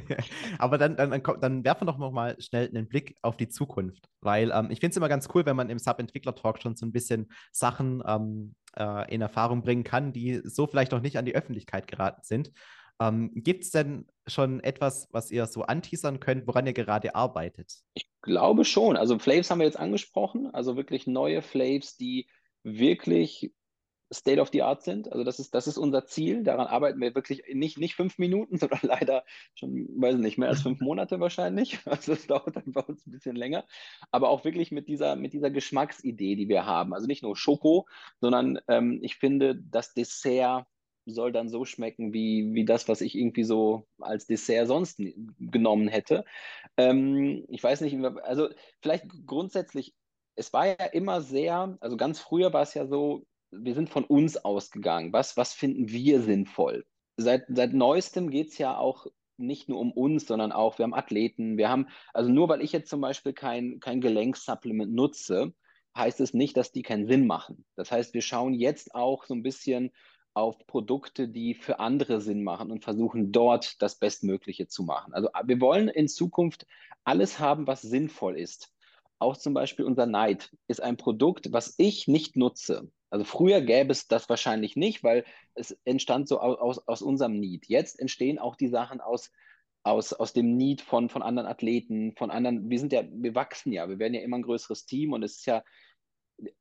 aber dann, dann, dann, dann werfen wir doch noch mal schnell einen Blick auf die Zukunft, weil ähm, ich finde es immer ganz cool, wenn man im Sub-Entwickler-Talk schon so ein bisschen Sachen ähm, äh, in Erfahrung bringen kann, die so vielleicht noch nicht an die Öffentlichkeit geraten sind. Ähm, Gibt es denn schon etwas, was ihr so anteasern könnt, woran ihr gerade arbeitet? Ich glaube schon. Also Flaves haben wir jetzt angesprochen, also wirklich neue Flaves, die wirklich State of the Art sind. Also das ist, das ist unser Ziel. Daran arbeiten wir wirklich nicht, nicht fünf Minuten, sondern leider schon, weiß nicht, mehr als fünf Monate wahrscheinlich. Also es dauert dann bei uns ein bisschen länger. Aber auch wirklich mit dieser, mit dieser Geschmacksidee, die wir haben. Also nicht nur Schoko, sondern ähm, ich finde, das Dessert soll dann so schmecken wie, wie das, was ich irgendwie so als Dessert sonst genommen hätte. Ähm, ich weiß nicht, also vielleicht grundsätzlich, es war ja immer sehr, also ganz früher war es ja so, wir sind von uns ausgegangen. Was, was finden wir sinnvoll? Seit, seit neuestem geht es ja auch nicht nur um uns, sondern auch, wir haben Athleten, wir haben, also nur weil ich jetzt zum Beispiel kein, kein Gelenksupplement nutze, heißt es nicht, dass die keinen Sinn machen. Das heißt, wir schauen jetzt auch so ein bisschen auf Produkte, die für andere Sinn machen und versuchen dort das Bestmögliche zu machen. Also wir wollen in Zukunft alles haben, was sinnvoll ist. Auch zum Beispiel unser Night ist ein Produkt, was ich nicht nutze. Also früher gäbe es das wahrscheinlich nicht, weil es entstand so aus, aus unserem Need. Jetzt entstehen auch die Sachen aus, aus, aus dem Need von, von anderen Athleten, von anderen, wir sind ja, wir wachsen ja, wir werden ja immer ein größeres Team und es ist ja,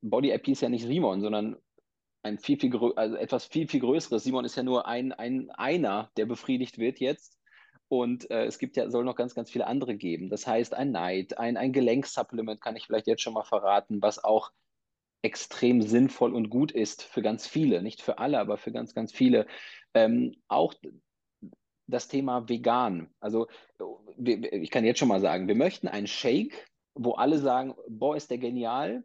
Body IP ist ja nicht Simon, sondern ein viel, viel, also etwas viel, viel Größeres. Simon ist ja nur ein, ein einer, der befriedigt wird jetzt. Und äh, es gibt ja, soll noch ganz, ganz viele andere geben. Das heißt, ein Night, ein, ein Gelenksupplement kann ich vielleicht jetzt schon mal verraten, was auch extrem sinnvoll und gut ist für ganz viele. Nicht für alle, aber für ganz, ganz viele. Ähm, auch das Thema vegan. Also ich kann jetzt schon mal sagen, wir möchten einen Shake, wo alle sagen, boah, ist der genial.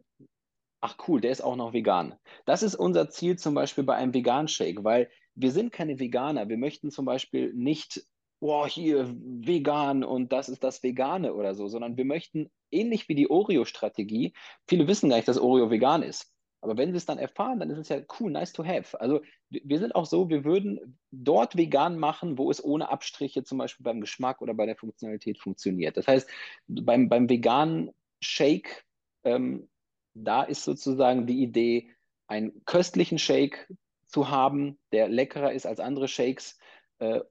Ach cool, der ist auch noch vegan. Das ist unser Ziel zum Beispiel bei einem Vegan-Shake, weil wir sind keine Veganer. Wir möchten zum Beispiel nicht boah, hier vegan und das ist das Vegane oder so, sondern wir möchten ähnlich wie die Oreo-Strategie, viele wissen gar nicht, dass Oreo vegan ist. Aber wenn sie es dann erfahren, dann ist es ja cool, nice to have. Also wir sind auch so, wir würden dort vegan machen, wo es ohne Abstriche zum Beispiel beim Geschmack oder bei der Funktionalität funktioniert. Das heißt, beim, beim veganen Shake, ähm, da ist sozusagen die Idee, einen köstlichen Shake zu haben, der leckerer ist als andere Shakes, äh,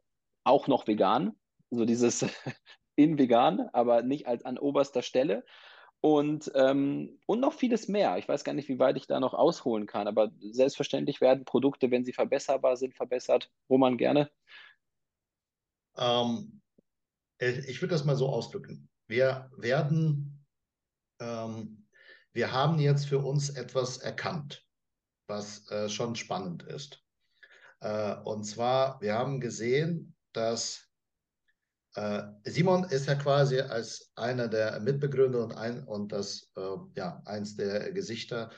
auch noch vegan, so dieses in vegan, aber nicht als an oberster Stelle. Und, ähm, und noch vieles mehr. Ich weiß gar nicht, wie weit ich da noch ausholen kann, aber selbstverständlich werden Produkte, wenn sie verbesserbar sind, verbessert. Roman, gerne. Ähm, ich würde das mal so ausdrücken. Wir werden, ähm, wir haben jetzt für uns etwas erkannt, was äh, schon spannend ist. Äh, und zwar, wir haben gesehen, dass äh, Simon ist ja quasi als einer der Mitbegründer und, ein, und das, äh, ja, eins der Gesichter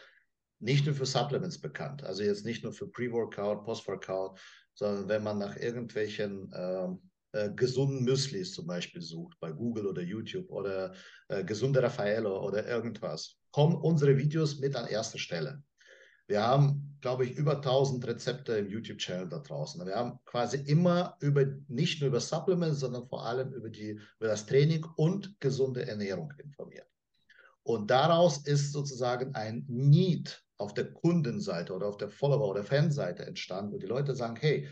nicht nur für Supplements bekannt. Also jetzt nicht nur für Pre-Workout, Post-Workout, sondern wenn man nach irgendwelchen ähm, äh, gesunden Müslis zum Beispiel sucht, bei Google oder YouTube oder äh, gesunde Raffaello oder irgendwas, kommen unsere Videos mit an erster Stelle. Wir haben, glaube ich, über 1000 Rezepte im YouTube-Channel da draußen. Wir haben quasi immer über, nicht nur über Supplements, sondern vor allem über, die, über das Training und gesunde Ernährung informiert. Und daraus ist sozusagen ein Need auf der Kundenseite oder auf der Follower- oder Fanseite entstanden, wo die Leute sagen, hey,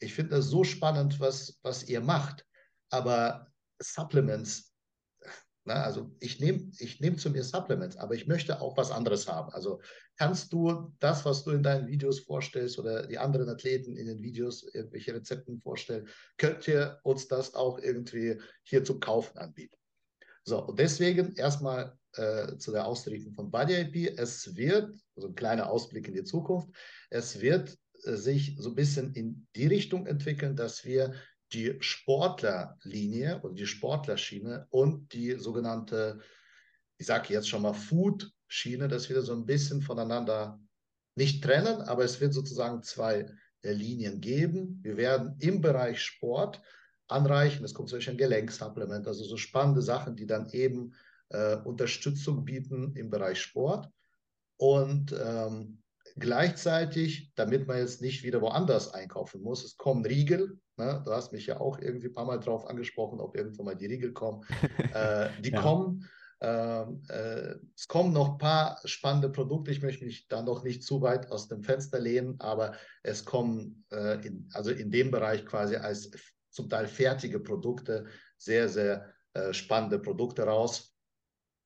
ich finde das so spannend, was, was ihr macht, aber Supplements na, ne, also ich nehme ich nehm zu mir Supplements, aber ich möchte auch was anderes haben. Also kannst du das, was du in deinen Videos vorstellst oder die anderen Athleten in den Videos irgendwelche Rezepten vorstellen, könnt ihr uns das auch irgendwie hier zum Kaufen anbieten? So, und deswegen erstmal äh, zu der Ausrichtung von Body IP. Es wird, also ein kleiner Ausblick in die Zukunft, es wird äh, sich so ein bisschen in die Richtung entwickeln, dass wir die Sportlerlinie oder die Sportlerschiene und die sogenannte, ich sage jetzt schon mal Food-Schiene, das wieder so ein bisschen voneinander nicht trennen, aber es wird sozusagen zwei äh, Linien geben. Wir werden im Bereich Sport anreichen, es kommt zum Beispiel ein Gelenksupplement, also so spannende Sachen, die dann eben äh, Unterstützung bieten im Bereich Sport. Und ähm, gleichzeitig, damit man jetzt nicht wieder woanders einkaufen muss, es kommen Riegel, Ne? Du hast mich ja auch irgendwie ein paar Mal drauf angesprochen, ob irgendwann mal die Riegel kommen. äh, die ja. kommen. Ähm, äh, es kommen noch ein paar spannende Produkte. Ich möchte mich da noch nicht zu weit aus dem Fenster lehnen, aber es kommen äh, in, also in dem Bereich quasi als zum Teil fertige Produkte sehr, sehr äh, spannende Produkte raus.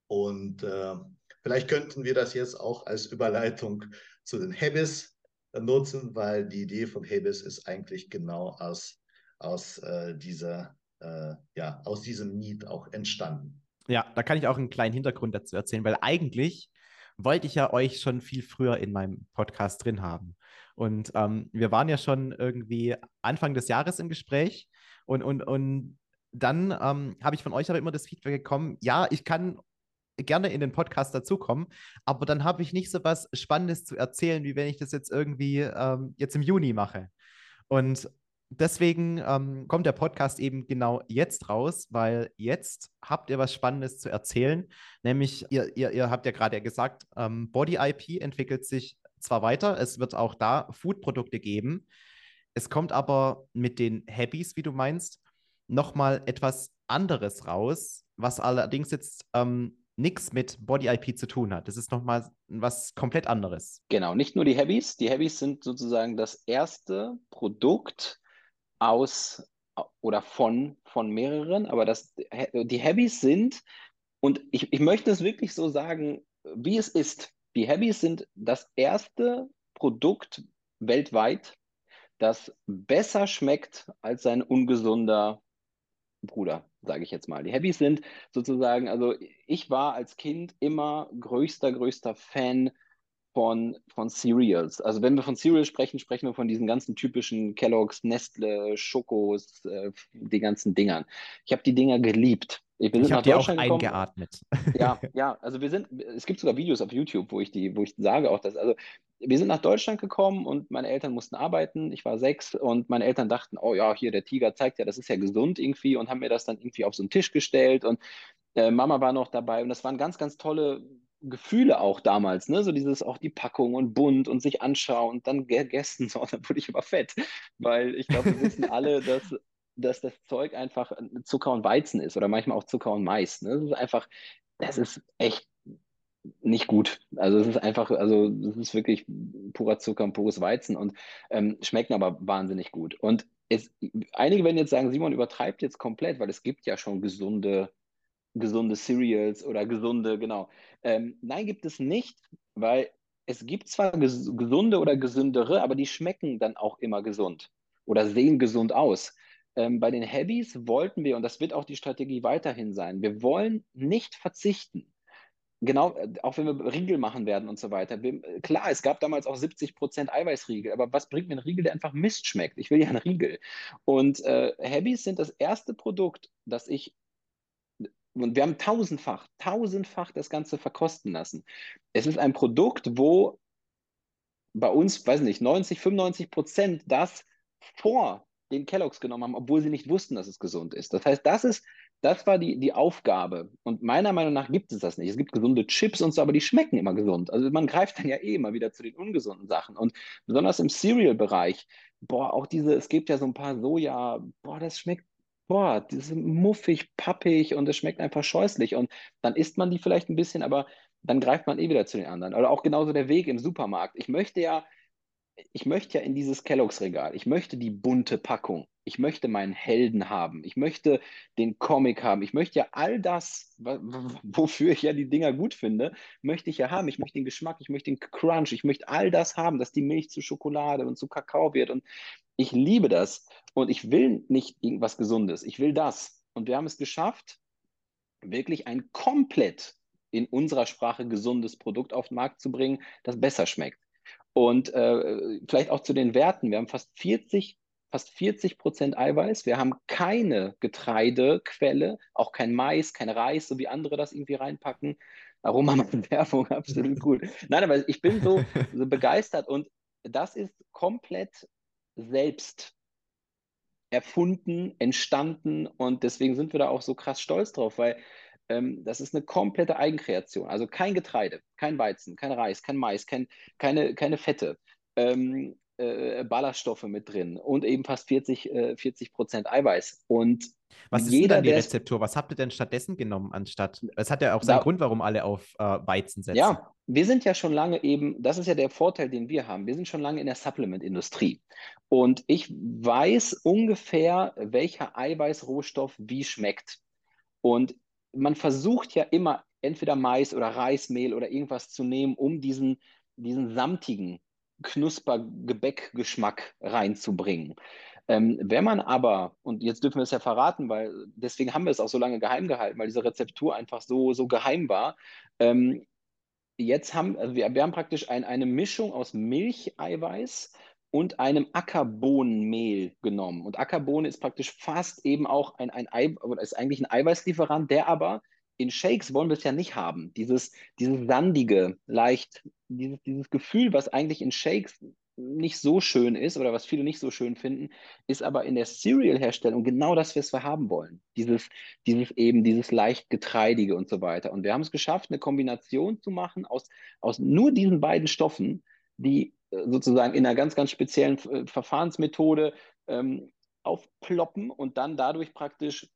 Und äh, vielleicht könnten wir das jetzt auch als Überleitung zu den Habits nutzen, weil die Idee von Hebes ist eigentlich genau aus, aus, äh, dieser, äh, ja, aus diesem Need auch entstanden. Ja, da kann ich auch einen kleinen Hintergrund dazu erzählen, weil eigentlich wollte ich ja euch schon viel früher in meinem Podcast drin haben. Und ähm, wir waren ja schon irgendwie Anfang des Jahres im Gespräch und, und, und dann ähm, habe ich von euch aber immer das Feedback bekommen, ja, ich kann gerne in den Podcast dazukommen, aber dann habe ich nicht so was Spannendes zu erzählen, wie wenn ich das jetzt irgendwie ähm, jetzt im Juni mache. Und deswegen ähm, kommt der Podcast eben genau jetzt raus, weil jetzt habt ihr was Spannendes zu erzählen. Nämlich, ihr, ihr, ihr habt ja gerade gesagt, ähm, Body IP entwickelt sich zwar weiter, es wird auch da Foodprodukte geben. Es kommt aber mit den Habbies, wie du meinst, nochmal etwas anderes raus, was allerdings jetzt ähm, nichts mit Body IP zu tun hat. Das ist nochmal was komplett anderes. Genau, nicht nur die Habbies. Die Habbies sind sozusagen das erste Produkt, aus oder von, von mehreren, aber das, die Heavies sind, und ich, ich möchte es wirklich so sagen, wie es ist. Die Heavies sind das erste Produkt weltweit, das besser schmeckt als sein ungesunder Bruder, sage ich jetzt mal. Die Heavies sind sozusagen, also ich war als Kind immer größter, größter Fan von, von Cereals. Also wenn wir von Cereals sprechen, sprechen wir von diesen ganzen typischen Kellogg's, Nestle, Schokos, äh, die ganzen Dingern. Ich habe die Dinger geliebt. Ich, ich habe die auch eingeatmet. Ja, ja, also wir sind, es gibt sogar Videos auf YouTube, wo ich die, wo ich sage auch das. Also wir sind nach Deutschland gekommen und meine Eltern mussten arbeiten. Ich war sechs und meine Eltern dachten, oh ja, hier der Tiger zeigt ja, das ist ja gesund irgendwie und haben mir das dann irgendwie auf so einen Tisch gestellt und äh, Mama war noch dabei und das waren ganz, ganz tolle Gefühle auch damals, ne? So dieses auch die Packung und bunt und sich anschauen und dann gegessen, so, dann wurde ich aber fett. Weil ich glaube, wir wissen alle, dass, dass das Zeug einfach Zucker und Weizen ist oder manchmal auch Zucker und Mais. Ne? Das ist einfach, das ist echt nicht gut. Also es ist einfach, also es ist wirklich purer Zucker und pures Weizen und ähm, schmecken aber wahnsinnig gut. Und es, einige werden jetzt sagen, Simon übertreibt jetzt komplett, weil es gibt ja schon gesunde gesunde Cereals oder gesunde, genau. Ähm, nein, gibt es nicht, weil es gibt zwar ges gesunde oder gesündere, aber die schmecken dann auch immer gesund oder sehen gesund aus. Ähm, bei den Heavies wollten wir, und das wird auch die Strategie weiterhin sein, wir wollen nicht verzichten. Genau, äh, auch wenn wir Riegel machen werden und so weiter. Wir, klar, es gab damals auch 70% Eiweißriegel, aber was bringt mir ein Riegel, der einfach Mist schmeckt? Ich will ja einen Riegel. Und äh, Heavies sind das erste Produkt, das ich und wir haben tausendfach, tausendfach das Ganze verkosten lassen. Es ist ein Produkt, wo bei uns, weiß nicht, 90, 95 Prozent das vor den Kelloggs genommen haben, obwohl sie nicht wussten, dass es gesund ist. Das heißt, das ist, das war die, die Aufgabe. Und meiner Meinung nach gibt es das nicht. Es gibt gesunde Chips und so, aber die schmecken immer gesund. Also man greift dann ja eh immer wieder zu den ungesunden Sachen. Und besonders im Cereal-Bereich, boah, auch diese, es gibt ja so ein paar Soja, boah, das schmeckt boah, die sind muffig, pappig und es schmeckt einfach scheußlich. Und dann isst man die vielleicht ein bisschen, aber dann greift man eh wieder zu den anderen. Oder auch genauso der Weg im Supermarkt. Ich möchte ja, ich möchte ja in dieses Kelloggs-Regal. Ich möchte die bunte Packung. Ich möchte meinen Helden haben. Ich möchte den Comic haben. Ich möchte ja all das, wofür ich ja die Dinger gut finde, möchte ich ja haben. Ich möchte den Geschmack, ich möchte den Crunch, ich möchte all das haben, dass die Milch zu Schokolade und zu Kakao wird. Und ich liebe das. Und ich will nicht irgendwas Gesundes. Ich will das. Und wir haben es geschafft, wirklich ein komplett in unserer Sprache gesundes Produkt auf den Markt zu bringen, das besser schmeckt. Und äh, vielleicht auch zu den Werten. Wir haben fast 40, fast 40 Prozent Eiweiß. Wir haben keine Getreidequelle, auch kein Mais, kein Reis, so wie andere das irgendwie reinpacken. Aroma und Werbung, absolut gut. Nein, aber ich bin so, so begeistert und das ist komplett selbst erfunden, entstanden und deswegen sind wir da auch so krass stolz drauf, weil ähm, das ist eine komplette Eigenkreation. Also kein Getreide, kein Weizen, kein Reis, kein Mais, kein, keine, keine Fette, ähm, äh, Ballaststoffe mit drin und eben fast 40, äh, 40 Prozent Eiweiß. Und was ist jeder, denn die Rezeptur? Was habt ihr denn stattdessen genommen anstatt? Es hat ja auch seinen da, Grund, warum alle auf äh, Weizen setzen. Ja, wir sind ja schon lange eben, das ist ja der Vorteil, den wir haben. Wir sind schon lange in der Supplement-Industrie. Und ich weiß ungefähr, welcher Eiweißrohstoff wie schmeckt. Und man versucht ja immer entweder Mais oder Reismehl oder irgendwas zu nehmen, um diesen, diesen samtigen Knusper-Gebäckgeschmack reinzubringen. Ähm, wenn man aber, und jetzt dürfen wir es ja verraten, weil deswegen haben wir es auch so lange geheim gehalten, weil diese Rezeptur einfach so, so geheim war. Ähm, jetzt haben wir, wir haben praktisch ein, eine Mischung aus Milcheiweiß und einem Ackerbohnenmehl genommen. Und Ackerbohne ist praktisch fast eben auch ein, ein Ei, ist eigentlich ein Eiweißlieferant, der aber in Shakes wollen wir es ja nicht haben. Dieses, dieses sandige, leicht, dieses, dieses Gefühl, was eigentlich in Shakes nicht so schön ist oder was viele nicht so schön finden, ist aber in der Cereal-Herstellung genau das, was wir haben wollen. Dieses, dieses eben, dieses leicht getreidige und so weiter. Und wir haben es geschafft, eine Kombination zu machen aus, aus nur diesen beiden Stoffen, die sozusagen in einer ganz, ganz speziellen äh, Verfahrensmethode ähm, aufploppen und dann dadurch praktisch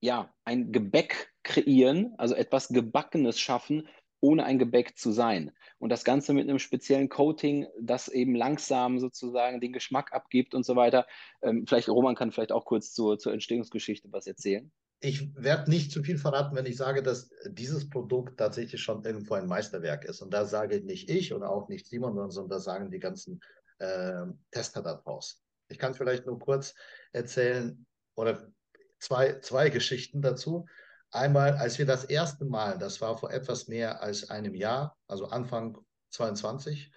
ja, ein Gebäck kreieren, also etwas Gebackenes schaffen, ohne ein Gebäck zu sein. Und das Ganze mit einem speziellen Coating, das eben langsam sozusagen den Geschmack abgibt und so weiter. Ähm, vielleicht, Roman kann vielleicht auch kurz zur, zur Entstehungsgeschichte was erzählen. Ich werde nicht zu viel verraten, wenn ich sage, dass dieses Produkt tatsächlich schon irgendwo ein Meisterwerk ist. Und da sage nicht ich und auch nicht Simon, sondern das sagen die ganzen äh, Tester daraus. Ich kann vielleicht nur kurz erzählen oder zwei, zwei Geschichten dazu. Einmal, als wir das erste Mal, das war vor etwas mehr als einem Jahr, also Anfang 22,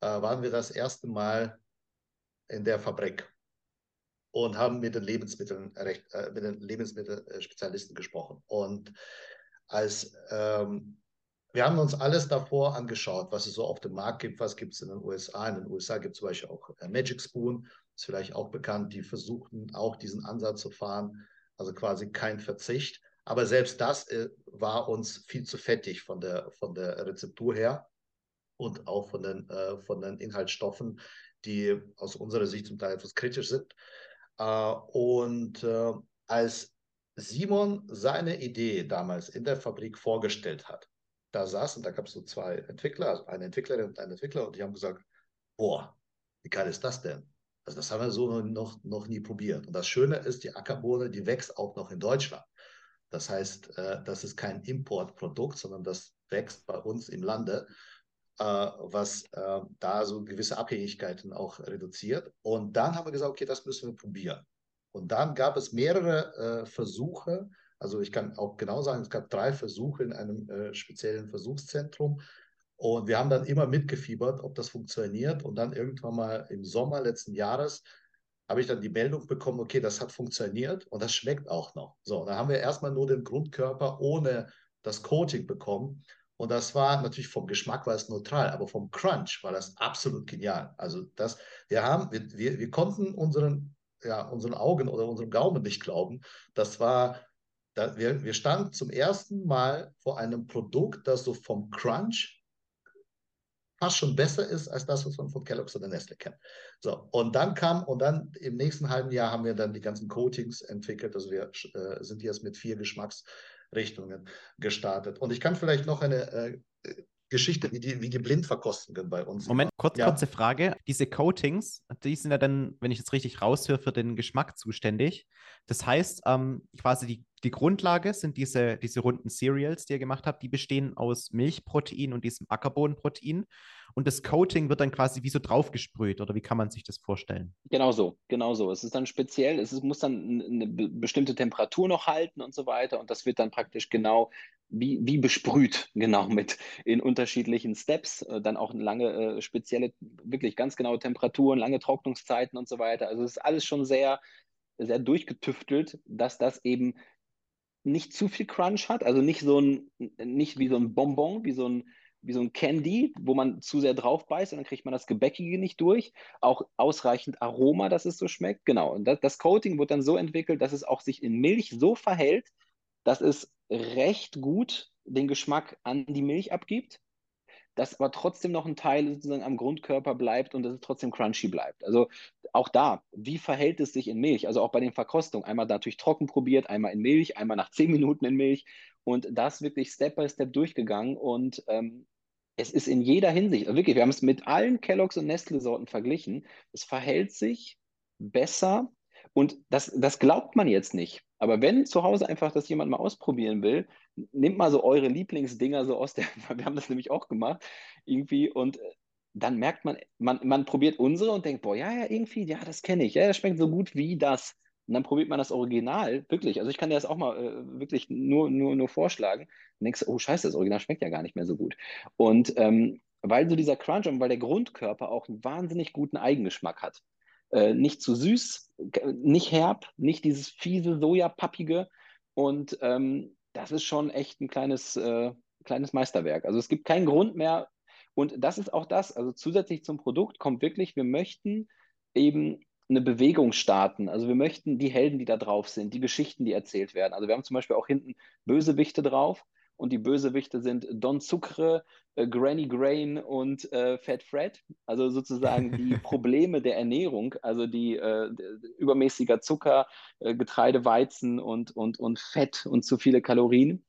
äh, waren wir das erste Mal in der Fabrik und haben mit den Lebensmitteln äh, mit den Lebensmittelspezialisten gesprochen. Und als ähm, wir haben uns alles davor angeschaut, was es so auf dem Markt gibt, was gibt es in den USA. In den USA gibt es zum Beispiel auch äh, Magic Spoon, ist vielleicht auch bekannt, die versuchten auch diesen Ansatz zu fahren, also quasi kein Verzicht. Aber selbst das äh, war uns viel zu fettig von der, von der Rezeptur her und auch von den, äh, von den Inhaltsstoffen, die aus unserer Sicht zum Teil etwas kritisch sind. Äh, und äh, als Simon seine Idee damals in der Fabrik vorgestellt hat, da saßen, da gab es so zwei Entwickler, also eine Entwicklerin und ein Entwickler, und die haben gesagt, boah, wie geil ist das denn? Also das haben wir so noch, noch nie probiert. Und das Schöne ist, die Ackerbohne, die wächst auch noch in Deutschland. Das heißt, äh, das ist kein Importprodukt, sondern das wächst bei uns im Lande, was äh, da so gewisse Abhängigkeiten auch reduziert. Und dann haben wir gesagt, okay, das müssen wir probieren. Und dann gab es mehrere Versuche, also ich kann auch genau sagen, es gab drei Versuche in einem speziellen Versuchszentrum. Und wir haben dann immer mitgefiebert, ob das funktioniert. Und dann irgendwann mal im Sommer letzten Jahres habe ich dann die Meldung bekommen, okay, das hat funktioniert und das schmeckt auch noch. So, da haben wir erstmal nur den Grundkörper ohne das Coating bekommen. Und das war natürlich vom Geschmack war es neutral, aber vom Crunch war das absolut genial. Also das, wir haben, wir, wir, wir konnten unseren, ja, unseren Augen oder unserem Gaumen nicht glauben. Das war, da, wir, wir standen zum ersten Mal vor einem Produkt, das so vom Crunch fast schon besser ist als das, was man von Kellogg's oder Nestle kennt. So, und dann kam, und dann im nächsten halben Jahr haben wir dann die ganzen Coatings entwickelt. Also wir äh, sind jetzt mit vier Geschmacksrichtungen gestartet. Und ich kann vielleicht noch eine äh, Geschichte, wie die, wie die Blindverkostungen bei uns. Moment, kurz, ja. kurze Frage. Diese Coatings, die sind ja dann, wenn ich das richtig raushöre, für den Geschmack zuständig. Das heißt, ähm, quasi die, die Grundlage sind diese, diese runden Cereals, die ihr gemacht habt, die bestehen aus Milchprotein und diesem Ackerbohnenprotein. Und das Coating wird dann quasi wie so draufgesprüht, oder wie kann man sich das vorstellen? Genau so, genau so. Es ist dann speziell, es ist, muss dann eine bestimmte Temperatur noch halten und so weiter. Und das wird dann praktisch genau wie, wie besprüht, genau mit in unterschiedlichen Steps. Äh, dann auch lange äh, spezielle, wirklich ganz genaue Temperaturen, lange Trocknungszeiten und so weiter. Also es ist alles schon sehr, sehr durchgetüftelt, dass das eben nicht zu viel Crunch hat, also nicht so ein, nicht wie so ein Bonbon, wie so ein wie so ein Candy, wo man zu sehr drauf beißt und dann kriegt man das Gebäckige nicht durch. Auch ausreichend Aroma, dass es so schmeckt. Genau. Und das, das Coating wird dann so entwickelt, dass es auch sich in Milch so verhält, dass es recht gut den Geschmack an die Milch abgibt, dass aber trotzdem noch ein Teil sozusagen am Grundkörper bleibt und dass es trotzdem crunchy bleibt. Also auch da, wie verhält es sich in Milch? Also auch bei den Verkostungen. Einmal natürlich trocken probiert, einmal in Milch, einmal nach zehn Minuten in Milch und das wirklich Step by Step durchgegangen und ähm, es ist in jeder Hinsicht, also wirklich, wir haben es mit allen Kelloggs und Nestle-Sorten verglichen. Es verhält sich besser und das, das glaubt man jetzt nicht. Aber wenn zu Hause einfach das jemand mal ausprobieren will, nehmt mal so eure Lieblingsdinger so aus der, wir haben das nämlich auch gemacht, irgendwie und äh, dann merkt man, man, man probiert unsere und denkt, boah, ja, ja, irgendwie, ja, das kenne ich, ja, das schmeckt so gut wie das. Und dann probiert man das Original, wirklich. Also ich kann dir das auch mal äh, wirklich nur, nur, nur vorschlagen. Und denkst, oh scheiße, das Original schmeckt ja gar nicht mehr so gut. Und ähm, weil so dieser Crunch und weil der Grundkörper auch einen wahnsinnig guten Eigengeschmack hat. Äh, nicht zu süß, nicht herb, nicht dieses fiese Sojapappige. Und ähm, das ist schon echt ein kleines, äh, kleines Meisterwerk. Also es gibt keinen Grund mehr, Und das ist auch das, also zusätzlich zum Produkt kommt wirklich, wir möchten eben eine Bewegung starten. Also wir möchten die Helden, die da drauf sind, die Geschichten, die erzählt werden. Also wir haben zum Beispiel auch hinten Bösewichte drauf und die Bösewichte sind Don Zucre, äh, Granny Grain und äh, Fat Fred. Also sozusagen die Probleme der Ernährung, also die äh, übermäßiger Zucker, äh, Getreide, Weizen und, und, und Fett und zu viele Kalorien.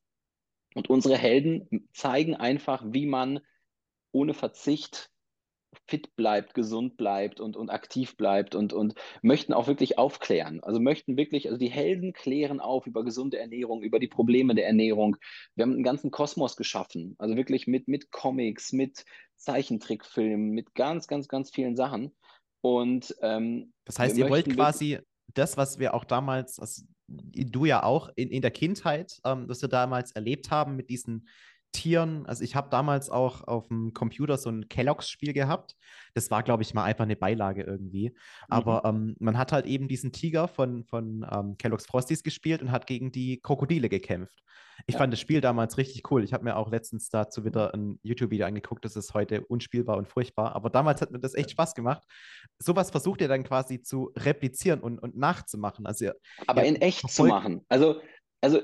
Und unsere Helden zeigen einfach, wie man ohne Verzicht fit bleibt, gesund bleibt und, und aktiv bleibt und, und möchten auch wirklich aufklären. Also möchten wirklich, also die Helden klären auf über gesunde Ernährung, über die Probleme der Ernährung. Wir haben einen ganzen Kosmos geschaffen, also wirklich mit, mit Comics, mit Zeichentrickfilmen, mit ganz, ganz, ganz vielen Sachen. Und ähm, das heißt, ihr wollt quasi das, was wir auch damals, also du ja auch in, in der Kindheit, ähm, was wir damals erlebt haben mit diesen Tieren. Also ich habe damals auch auf dem Computer so ein Kelloggs-Spiel gehabt. Das war, glaube ich, mal einfach eine Beilage irgendwie. Aber mhm. ähm, man hat halt eben diesen Tiger von, von ähm, Kellogg's Frosties gespielt und hat gegen die Krokodile gekämpft. Ich ja. fand das Spiel damals richtig cool. Ich habe mir auch letztens dazu wieder ein YouTube-Video angeguckt. Das ist heute unspielbar und furchtbar. Aber damals hat mir das echt Spaß gemacht. Sowas versucht ihr dann quasi zu replizieren und, und nachzumachen. Also, Aber in echt zu machen. Also also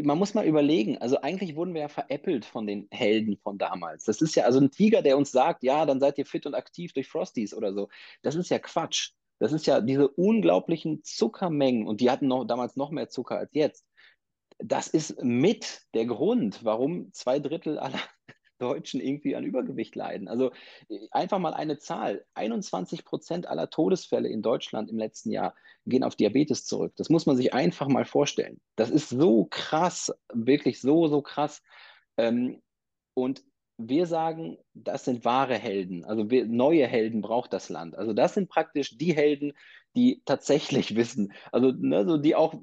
man muss mal überlegen, also eigentlich wurden wir ja veräppelt von den Helden von damals. Das ist ja also ein Tiger, der uns sagt, ja, dann seid ihr fit und aktiv durch Frosties oder so. Das ist ja Quatsch. Das ist ja diese unglaublichen Zuckermengen und die hatten noch, damals noch mehr Zucker als jetzt. Das ist mit der Grund, warum zwei Drittel aller Deutschen irgendwie an Übergewicht leiden. Also äh, einfach mal eine Zahl. 21 Prozent aller Todesfälle in Deutschland im letzten Jahr gehen auf Diabetes zurück. Das muss man sich einfach mal vorstellen. Das ist so krass, wirklich so, so krass. Ähm, und wir sagen, das sind wahre Helden. Also wir, neue Helden braucht das Land. Also das sind praktisch die Helden, die tatsächlich wissen. Also ne, so die auch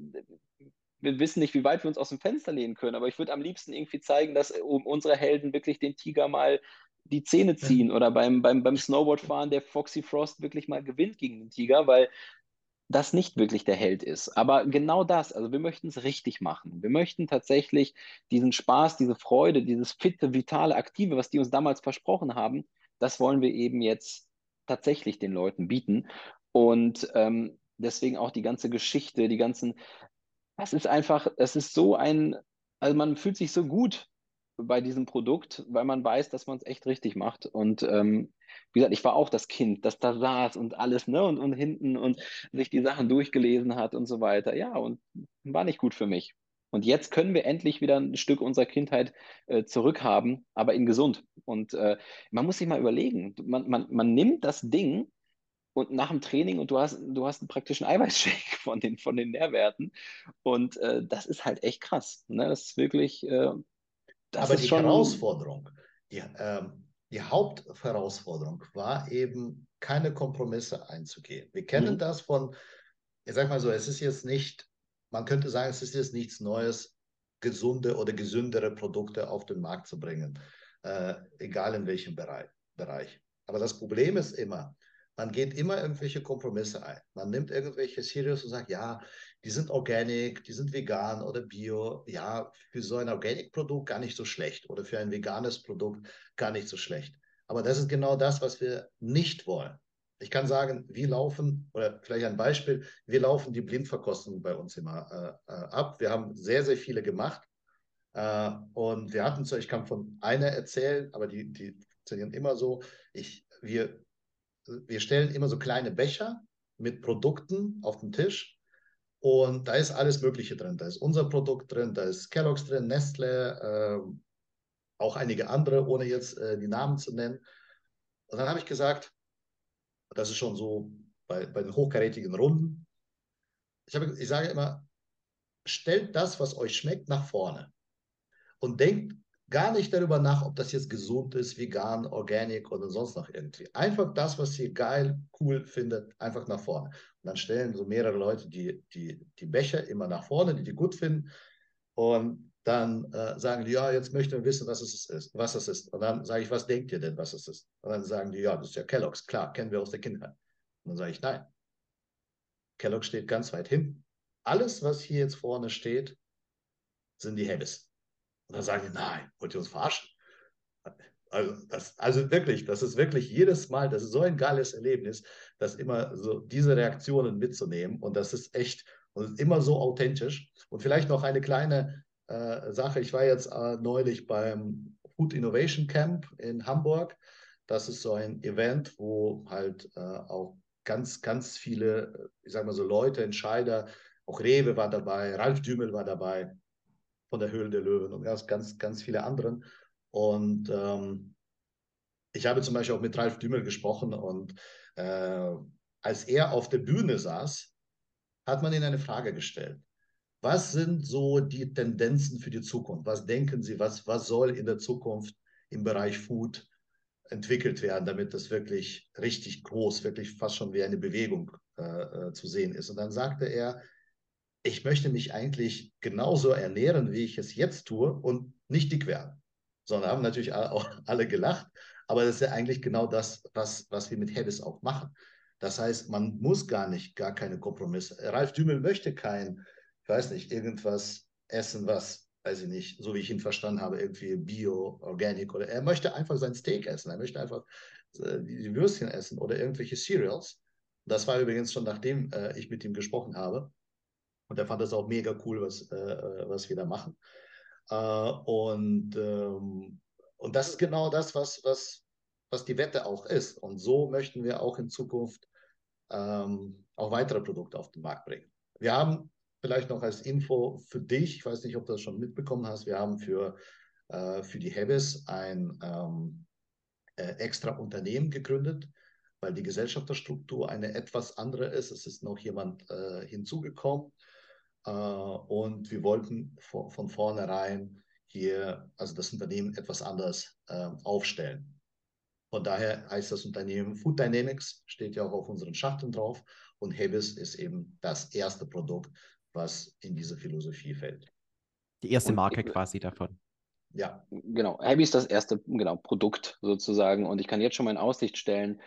wir wissen nicht, wie weit wir uns aus dem Fenster lehnen können, aber ich würde am liebsten irgendwie zeigen, dass um unsere Helden wirklich den Tiger mal die Zähne ziehen ja. oder beim, beim, beim Snowboardfahren der Foxy Frost wirklich mal gewinnt gegen den Tiger, weil das nicht wirklich der Held ist. Aber genau das, also wir möchten es richtig machen. Wir möchten tatsächlich diesen Spaß, diese Freude, dieses fitte, vitale, aktive, was die uns damals versprochen haben, das wollen wir eben jetzt tatsächlich den Leuten bieten. Und ähm, deswegen auch die ganze Geschichte, die ganzen das ist einfach, es ist so ein, also man fühlt sich so gut bei diesem Produkt, weil man weiß, dass man es echt richtig macht. Und ähm, wie gesagt, ich war auch das Kind, das da saß und alles, ne, und, und hinten und sich die Sachen durchgelesen hat und so weiter. Ja, und war nicht gut für mich. Und jetzt können wir endlich wieder ein Stück unserer Kindheit äh, zurückhaben, aber in gesund. Und äh, man muss sich mal überlegen, man, man, man nimmt das Ding und nach dem Training und du hast, du hast einen praktischen Eiweißshake von den, von den Nährwerten. Und äh, das ist halt echt krass. Ne? Das ist wirklich. Äh, das Aber ist die schon... Herausforderung, die, ähm, die Hauptherausforderung war eben, keine Kompromisse einzugehen. Wir kennen mhm. das von, ich sag mal so, es ist jetzt nicht, man könnte sagen, es ist jetzt nichts Neues, gesunde oder gesündere Produkte auf den Markt zu bringen, äh, egal in welchem Bereich. Bereich. Aber das Problem ist immer, man geht immer irgendwelche Kompromisse ein. Man nimmt irgendwelche Cereals und sagt, ja, die sind organic, die sind vegan oder bio. Ja, für so ein Organic-Produkt gar nicht so schlecht oder für ein veganes Produkt gar nicht so schlecht. Aber das ist genau das, was wir nicht wollen. Ich kann sagen, wir laufen, oder vielleicht ein Beispiel, wir laufen die Blindverkostung bei uns immer äh, äh ab. Wir haben sehr, sehr viele gemacht. Äh, und wir hatten so, ich kann von einer erzählen, aber die, die funktionieren immer so. Ich, wir wir stellen immer so kleine Becher mit Produkten auf den Tisch und da ist alles Mögliche drin. Da ist unser Produkt drin, da ist Kellogg's drin, Nestle, äh, auch einige andere, ohne jetzt äh, die Namen zu nennen. Und dann habe ich gesagt, das ist schon so bei, bei den hochkarätigen Runden. Ich, habe, ich sage immer, stellt das, was euch schmeckt, nach vorne und denkt gar nicht darüber nach, ob das jetzt gesund ist, vegan, organic oder sonst noch irgendwie. Einfach das, was ihr geil, cool findet, einfach nach vorne. Und dann stellen so mehrere Leute die, die, die Becher immer nach vorne, die die gut finden. Und dann äh, sagen die, ja, jetzt möchten wir wissen, was es ist, was es ist. Und dann sage ich, was denkt ihr denn, was es ist? Und dann sagen die, ja, das ist ja Kellogg's, klar, kennen wir aus der Kindheit. Und dann sage ich, nein. Kellogg steht ganz weit hinten. Alles, was hier jetzt vorne steht, sind die Hellis. Und dann sagen die, nein, wollt ihr uns verarschen? Also, das, also wirklich, das ist wirklich jedes Mal, das ist so ein geiles Erlebnis, das immer so diese Reaktionen mitzunehmen. Und das ist echt und immer so authentisch. Und vielleicht noch eine kleine äh, Sache. Ich war jetzt äh, neulich beim Food Innovation Camp in Hamburg. Das ist so ein Event, wo halt äh, auch ganz, ganz viele, ich sag mal so Leute, Entscheider, auch Rewe war dabei, Ralf Dümel war dabei von der Höhle der Löwen und ganz, ganz, ganz viele anderen. Und ähm, ich habe zum Beispiel auch mit Ralf Dümel gesprochen und äh, als er auf der Bühne saß, hat man ihn eine Frage gestellt. Was sind so die Tendenzen für die Zukunft? Was denken Sie, was, was soll in der Zukunft im Bereich Food entwickelt werden, damit das wirklich richtig groß, wirklich fast schon wie eine Bewegung äh, äh zu sehen ist? Und dann sagte er, ich möchte mich eigentlich genauso ernähren, wie ich es jetzt tue und nicht dick werden sondern haben natürlich auch alle gelacht. Aber das ist ja eigentlich genau das, was, was wir mit Habits auch machen. Das heißt, man muss gar nicht, gar keine Kompromisse. Ralf Dümel möchte kein, ich weiß nicht, irgendwas essen, was, weiß ich nicht, so wie ich ihn verstanden habe, irgendwie Bio, Organic oder er möchte einfach sein Steak essen. Er möchte einfach äh, die Würstchen essen oder irgendwelche Cereals. Das war übrigens schon nachdem äh, ich mit ihm gesprochen habe. Und er fand das auch mega cool, was, äh, äh was wir da machen. Äh, und, ähm, und das ist genau das, was, was, was die Wette auch ist. Und so möchten wir auch in Zukunft ähm, auch weitere Produkte auf den Markt bringen. Wir haben vielleicht noch als Info für dich, ich weiß nicht, ob du das schon mitbekommen hast, wir haben für, äh, für die Hebes ein ähm, äh, extra Unternehmen gegründet, weil die Gesellschafterstruktur eine etwas andere ist. Es ist noch jemand äh, hinzugekommen, und wir wollten von vornherein hier, also das Unternehmen etwas anders ähm, aufstellen. Von daher heißt das Unternehmen Food Dynamics, steht ja auch auf unseren Schachteln drauf. Und Hebis ist eben das erste Produkt, was in diese Philosophie fällt. Die erste Marke quasi davon. Ja. Genau. Hebis ist das erste genau, Produkt sozusagen. Und ich kann jetzt schon mal in Aussicht stellen,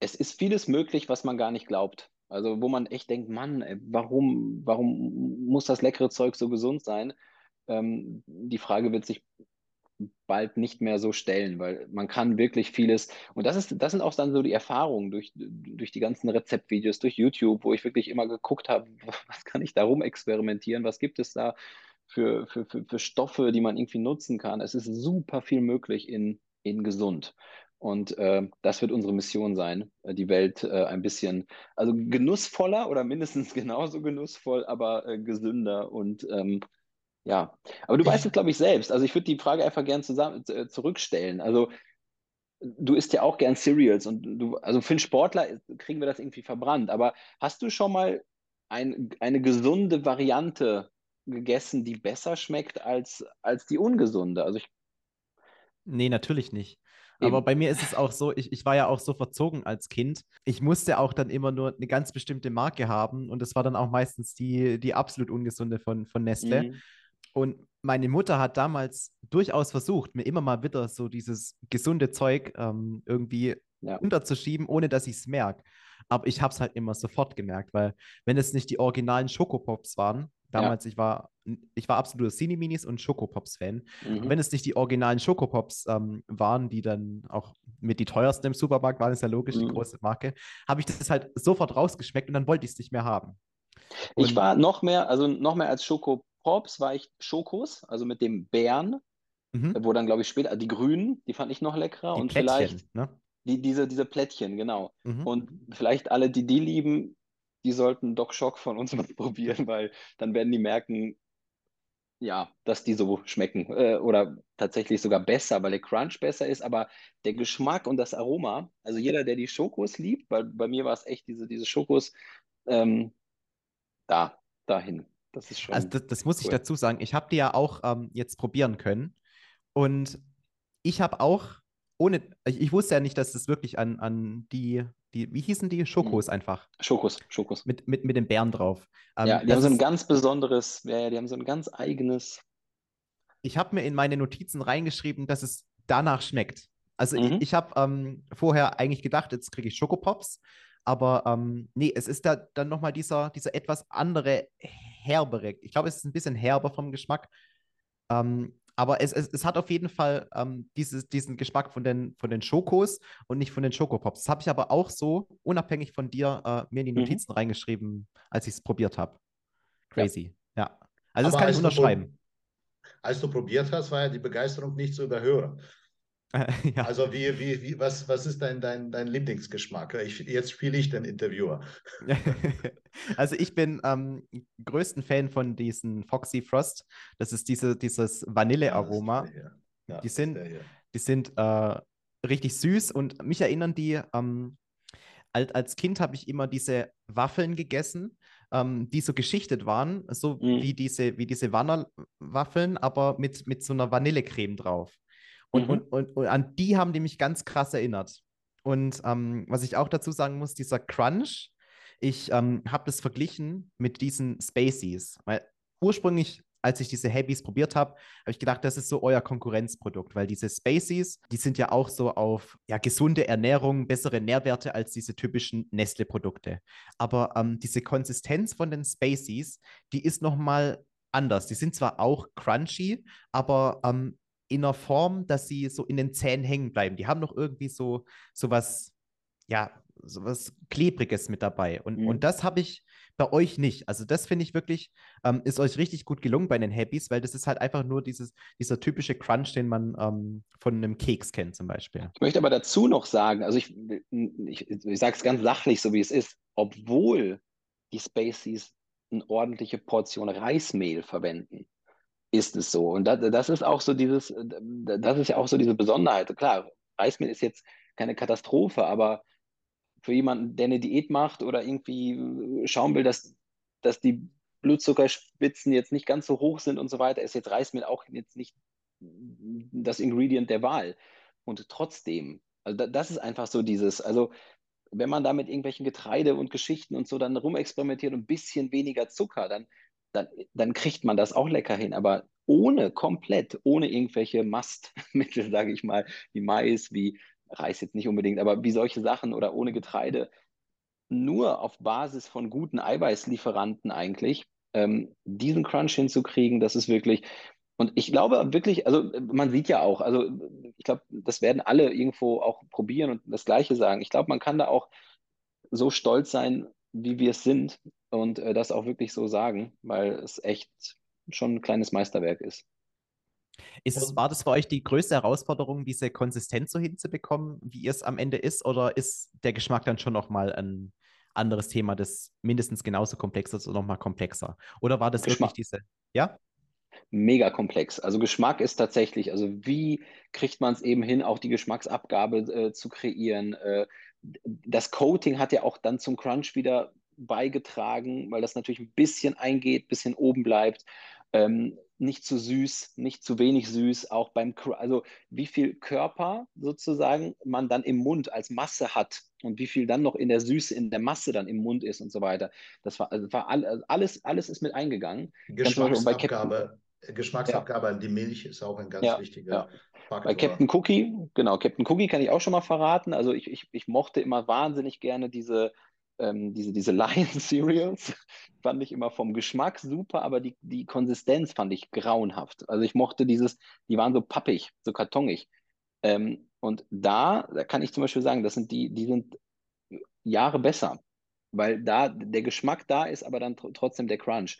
es ist vieles möglich, was man gar nicht glaubt. Also wo man echt denkt, Mann, ey, warum, warum muss das leckere Zeug so gesund sein? Ähm, die Frage wird sich bald nicht mehr so stellen, weil man kann wirklich vieles, und das ist, das sind auch dann so die Erfahrungen durch, durch die ganzen Rezeptvideos, durch YouTube, wo ich wirklich immer geguckt habe, was kann ich da rum experimentieren, was gibt es da für, für, für, für Stoffe, die man irgendwie nutzen kann. Es ist super viel möglich in, in gesund. Und äh, das wird unsere Mission sein, äh, die Welt äh, ein bisschen, also genussvoller oder mindestens genauso genussvoll, aber äh, gesünder und ähm, ja. Aber du weißt es, glaube ich, selbst. Also ich würde die Frage einfach gern zusammen, äh, zurückstellen. Also du isst ja auch gern Cereals und du, also für einen Sportler kriegen wir das irgendwie verbrannt. Aber hast du schon mal ein, eine gesunde Variante gegessen, die besser schmeckt als, als die ungesunde? Also ich Nee, natürlich nicht. Aber bei mir ist es auch so, ich, ich war ja auch so verzogen als Kind. Ich musste auch dann immer nur eine ganz bestimmte Marke haben und das war dann auch meistens die, die absolut ungesunde von, von Nestle. Mhm. Und meine Mutter hat damals durchaus versucht, mir immer mal wieder so dieses gesunde Zeug ähm, irgendwie ja. unterzuschieben, ohne dass ich es merke. Aber ich habe es halt immer sofort gemerkt, weil wenn es nicht die originalen Schokopops waren, Damals, ja. ich war, ich war absoluter Cineminis und Schokopops-Fan. Mhm. Wenn es nicht die originalen Schokopops ähm, waren, die dann auch mit die teuersten im Supermarkt waren, ist ja logisch, mhm. die große Marke, habe ich das halt sofort rausgeschmeckt und dann wollte ich es nicht mehr haben. Und ich war noch mehr, also noch mehr als Schokopops war ich Schokos, also mit dem Bären, mhm. wo dann, glaube ich, später, die grünen, die fand ich noch leckerer die und Plättchen, vielleicht ne? die, diese, diese Plättchen, genau. Mhm. Und vielleicht alle, die die lieben, die sollten Doc Shock von uns mal probieren, weil dann werden die merken, ja, dass die so schmecken äh, oder tatsächlich sogar besser, weil der Crunch besser ist, aber der Geschmack und das Aroma, also jeder, der die Schokos liebt, weil bei mir war es echt diese, diese Schokos, ähm, da, dahin. Das ist schon. Also das, das muss cool. ich dazu sagen. Ich habe die ja auch ähm, jetzt probieren können und ich habe auch ohne, ich, ich, wusste ja nicht, dass es wirklich an, an die die, wie hießen die? Schokos mhm. einfach. Schokos, Schokos. Mit, mit, mit den Bären drauf. Ähm, ja, die haben so ein ganz besonderes, ja, die haben so ein ganz eigenes. Ich habe mir in meine Notizen reingeschrieben, dass es danach schmeckt. Also mhm. ich, ich habe ähm, vorher eigentlich gedacht, jetzt kriege ich Schokopops, aber ähm, nee, es ist da dann nochmal dieser, dieser etwas andere, herbere. Ich glaube, es ist ein bisschen herber vom Geschmack. Ähm, aber es, es, es hat auf jeden Fall ähm, dieses, diesen Geschmack von den, von den Schokos und nicht von den Schokopops. Das habe ich aber auch so, unabhängig von dir, äh, mir in die mhm. Notizen mhm. reingeschrieben, als ich es probiert habe. Crazy, ja. ja. Also aber das kann ich unterschreiben. als du probiert hast, war ja die Begeisterung nicht zu überhören. Ja. Also wie, wie, wie, was, was ist dein, dein, dein Lieblingsgeschmack? Ich, jetzt spiele ich den Interviewer. also ich bin ähm, größten Fan von diesen Foxy Frost. Das ist diese, dieses Vanillearoma. Ja, die sind, die sind äh, richtig süß und mich erinnern die, ähm, als, als Kind habe ich immer diese Waffeln gegessen, ähm, die so geschichtet waren, so mhm. wie diese, wie diese Wannerwaffeln, aber mit, mit so einer Vanillecreme drauf. Und, mhm. und, und, und, an die haben die mich ganz krass erinnert. Und ähm, was ich auch dazu sagen muss, dieser Crunch, ich ähm, habe das verglichen mit diesen Spaceys. Weil ursprünglich, als ich diese Heavies probiert habe, habe ich gedacht, das ist so euer Konkurrenzprodukt, weil diese Spaceys, die sind ja auch so auf ja, gesunde Ernährung, bessere Nährwerte als diese typischen Nestle-Produkte. Aber ähm, diese Konsistenz von den Spaceys, die ist nochmal anders. Die sind zwar auch crunchy, aber ähm, in einer Form, dass sie so in den Zähnen hängen bleiben. Die haben noch irgendwie so, so was, ja, so was Klebriges mit dabei. Und, mhm. und das habe ich bei euch nicht. Also das finde ich wirklich, ähm, ist euch richtig gut gelungen bei den Happys, weil das ist halt einfach nur dieses, dieser typische Crunch, den man ähm, von einem Keks kennt zum Beispiel. Ich möchte aber dazu noch sagen, also ich, ich, ich sage es ganz sachlich, so wie es ist, obwohl die Spaceys eine ordentliche Portion Reismehl verwenden, ist es so. Und das, das ist auch so dieses, das ist ja auch so diese Besonderheit. Klar, Reismehl ist jetzt keine Katastrophe, aber für jemanden, der eine Diät macht oder irgendwie schauen will, dass, dass die Blutzuckerspitzen jetzt nicht ganz so hoch sind und so weiter, ist jetzt Reismehl auch jetzt nicht das Ingredient der Wahl. Und trotzdem, also das ist einfach so dieses, also wenn man da mit irgendwelchen Getreide und Geschichten und so dann rumexperimentiert und ein bisschen weniger Zucker, dann dann, dann kriegt man das auch lecker hin. Aber ohne, komplett, ohne irgendwelche Mastmittel, sage ich mal, wie Mais, wie Reis jetzt nicht unbedingt, aber wie solche Sachen oder ohne Getreide, nur auf Basis von guten Eiweißlieferanten eigentlich, ähm, diesen Crunch hinzukriegen, das ist wirklich, und ich glaube wirklich, also man sieht ja auch, also ich glaube, das werden alle irgendwo auch probieren und das Gleiche sagen. Ich glaube, man kann da auch so stolz sein, wie wir es sind und äh, das auch wirklich so sagen, weil es echt schon ein kleines Meisterwerk ist. Ist es, war das für euch die größte Herausforderung, diese Konsistenz so hinzubekommen, wie ihr es am Ende ist? Oder ist der Geschmack dann schon nochmal ein anderes Thema, das mindestens genauso komplex ist oder nochmal komplexer? Oder war das Geschmack. wirklich diese, ja? Mega komplex. Also Geschmack ist tatsächlich, also wie kriegt man es eben hin, auch die Geschmacksabgabe äh, zu kreieren? Äh, das Coating hat ja auch dann zum Crunch wieder beigetragen, weil das natürlich ein bisschen eingeht, ein bisschen oben bleibt. Ähm, nicht zu süß, nicht zu wenig süß, auch beim, also wie viel Körper sozusagen man dann im Mund als Masse hat und wie viel dann noch in der Süße, in der Masse dann im Mund ist und so weiter. Das war, also war alles, alles ist mit eingegangen. Geschmacksabgabe, Geschmacksabgabe ja. an die Milch ist auch ein ganz ja, wichtiger ja. Faktor. Bei Captain Cookie, genau, Captain Cookie kann ich auch schon mal verraten. Also ich, ich, ich mochte immer wahnsinnig gerne diese ähm, diese, diese Lion Cereals fand ich immer vom Geschmack super, aber die, die Konsistenz fand ich grauenhaft. Also ich mochte dieses, die waren so pappig, so kartongig. Ähm, und da, da kann ich zum Beispiel sagen, das sind die, die sind Jahre besser, weil da der Geschmack da ist, aber dann tr trotzdem der Crunch.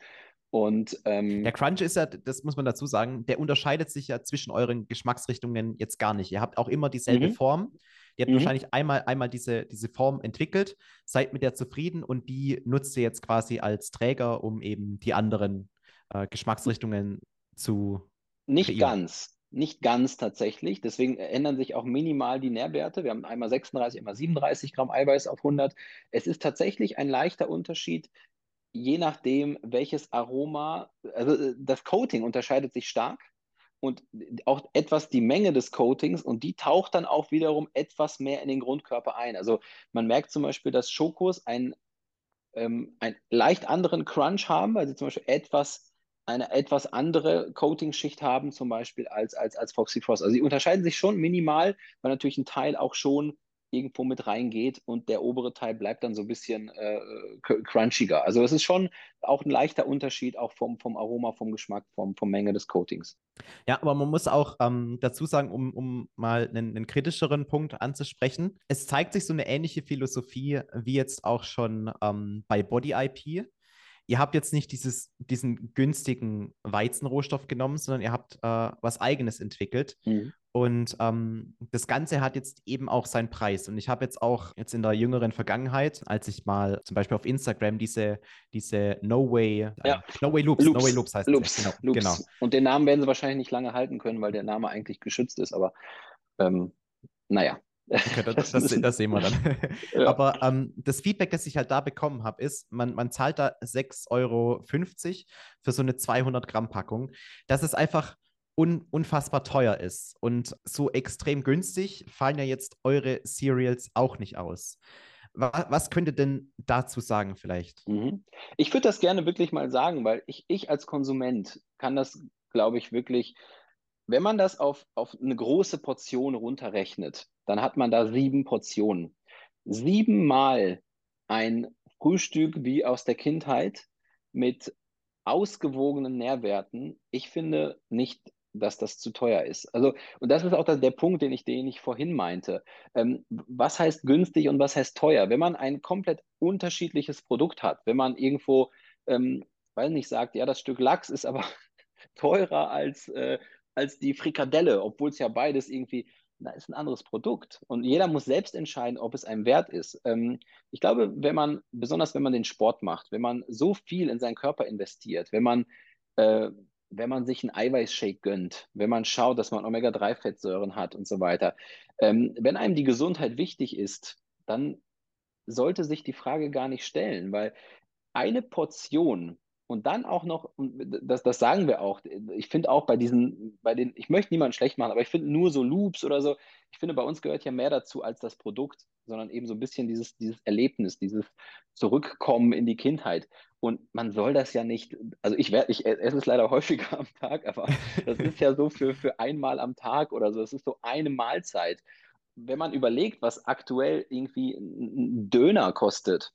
Und, ähm, der Crunch ist ja, das muss man dazu sagen, der unterscheidet sich ja zwischen euren Geschmacksrichtungen jetzt gar nicht. Ihr habt auch immer dieselbe mhm. Form. Ihr habt mhm. wahrscheinlich einmal, einmal diese, diese Form entwickelt, seid mit der zufrieden und die nutzt ihr jetzt quasi als Träger, um eben die anderen äh, Geschmacksrichtungen zu. Nicht kreieren. ganz. Nicht ganz tatsächlich. Deswegen ändern sich auch minimal die Nährwerte. Wir haben einmal 36, einmal 37 Gramm Eiweiß auf 100. Es ist tatsächlich ein leichter Unterschied, je nachdem, welches Aroma, also äh, das Coating unterscheidet sich stark und auch etwas die Menge des Coatings und die taucht dann auch wiederum etwas mehr in den Grundkörper ein. Also man merkt zum Beispiel, dass Schokos einen, ähm, einen leicht anderen Crunch haben, weil sie zum Beispiel etwas, eine etwas andere Coating-Schicht haben, zum Beispiel als, als, als Foxy Frost. Also sie unterscheiden sich schon minimal, weil natürlich ein Teil auch schon irgendwo mit reingeht und der obere Teil bleibt dann so ein bisschen äh, crunchiger. Also es ist schon auch ein leichter Unterschied, auch vom, vom Aroma, vom Geschmack, vom, vom Menge des Coatings. Ja, aber man muss auch ähm, dazu sagen, um, um mal einen, einen, kritischeren Punkt anzusprechen, es zeigt sich so eine ähnliche Philosophie wie jetzt auch schon ähm, bei Body IP ihr habt jetzt nicht dieses, diesen günstigen Weizenrohstoff genommen, sondern ihr habt äh, was Eigenes entwickelt. Mhm. Und ähm, das Ganze hat jetzt eben auch seinen Preis. Und ich habe jetzt auch jetzt in der jüngeren Vergangenheit, als ich mal zum Beispiel auf Instagram diese, diese No Way, äh, ja. No Way Loops, Loops, No Way Loops heißt Loops, genau, Loops. genau. Und den Namen werden sie wahrscheinlich nicht lange halten können, weil der Name eigentlich geschützt ist. Aber ähm, naja, Okay, das, das, das, sehen wir dann. Ja. Aber ähm, das Feedback, das ich halt da bekommen habe, ist, man, man zahlt da 6,50 Euro für so eine 200 Gramm Packung, dass es einfach un, unfassbar teuer ist. Und so extrem günstig fallen ja jetzt eure Cereals auch nicht aus. Was, was könnt ihr denn dazu sagen vielleicht? Mhm. Ich würde das gerne wirklich mal sagen, weil ich, ich als Konsument kann das, glaube ich, wirklich wenn man das auf, auf eine große Portion runterrechnet, dann hat man da sieben Portionen. Siebenmal ein Frühstück wie aus der Kindheit mit ausgewogenen Nährwerten. Ich finde nicht, dass das zu teuer ist. Also, und das ist auch der, Punkt, den ich, den ich vorhin meinte. Ähm, was heißt günstig und was heißt teuer? Wenn man ein komplett unterschiedliches Produkt hat, wenn man irgendwo, ähm, weiß nicht, sagt, ja, das Stück Lachs ist aber teurer als äh, als die Frikadelle, obwohl es ja beides irgendwie, na, ist ein anderes Produkt. Und jeder muss selbst entscheiden, ob es einem wert ist. Ähm, ich glaube, wenn man, besonders wenn man den Sport macht, wenn man so viel in seinen Körper investiert, wenn man, äh, wenn man sich einen Eiweißshake gönnt, wenn man schaut, dass man Omega-3-Fettsäuren hat und so weiter, ähm, wenn einem die Gesundheit wichtig ist, dann sollte sich die Frage gar nicht stellen, weil eine Portion und dann auch noch, das, das sagen wir auch, ich finde auch bei diesen, bei den, ich möchte niemanden schlecht machen, aber ich finde nur so Loops oder so, ich finde, bei uns gehört ja mehr dazu als das Produkt, sondern eben so ein bisschen dieses, dieses Erlebnis, dieses Zurückkommen in die Kindheit. Und man soll das ja nicht, also ich werde, ich esse es leider häufiger am Tag, aber das ist ja so für, für einmal am Tag oder so, das ist so eine Mahlzeit. Wenn man überlegt, was aktuell irgendwie ein Döner kostet,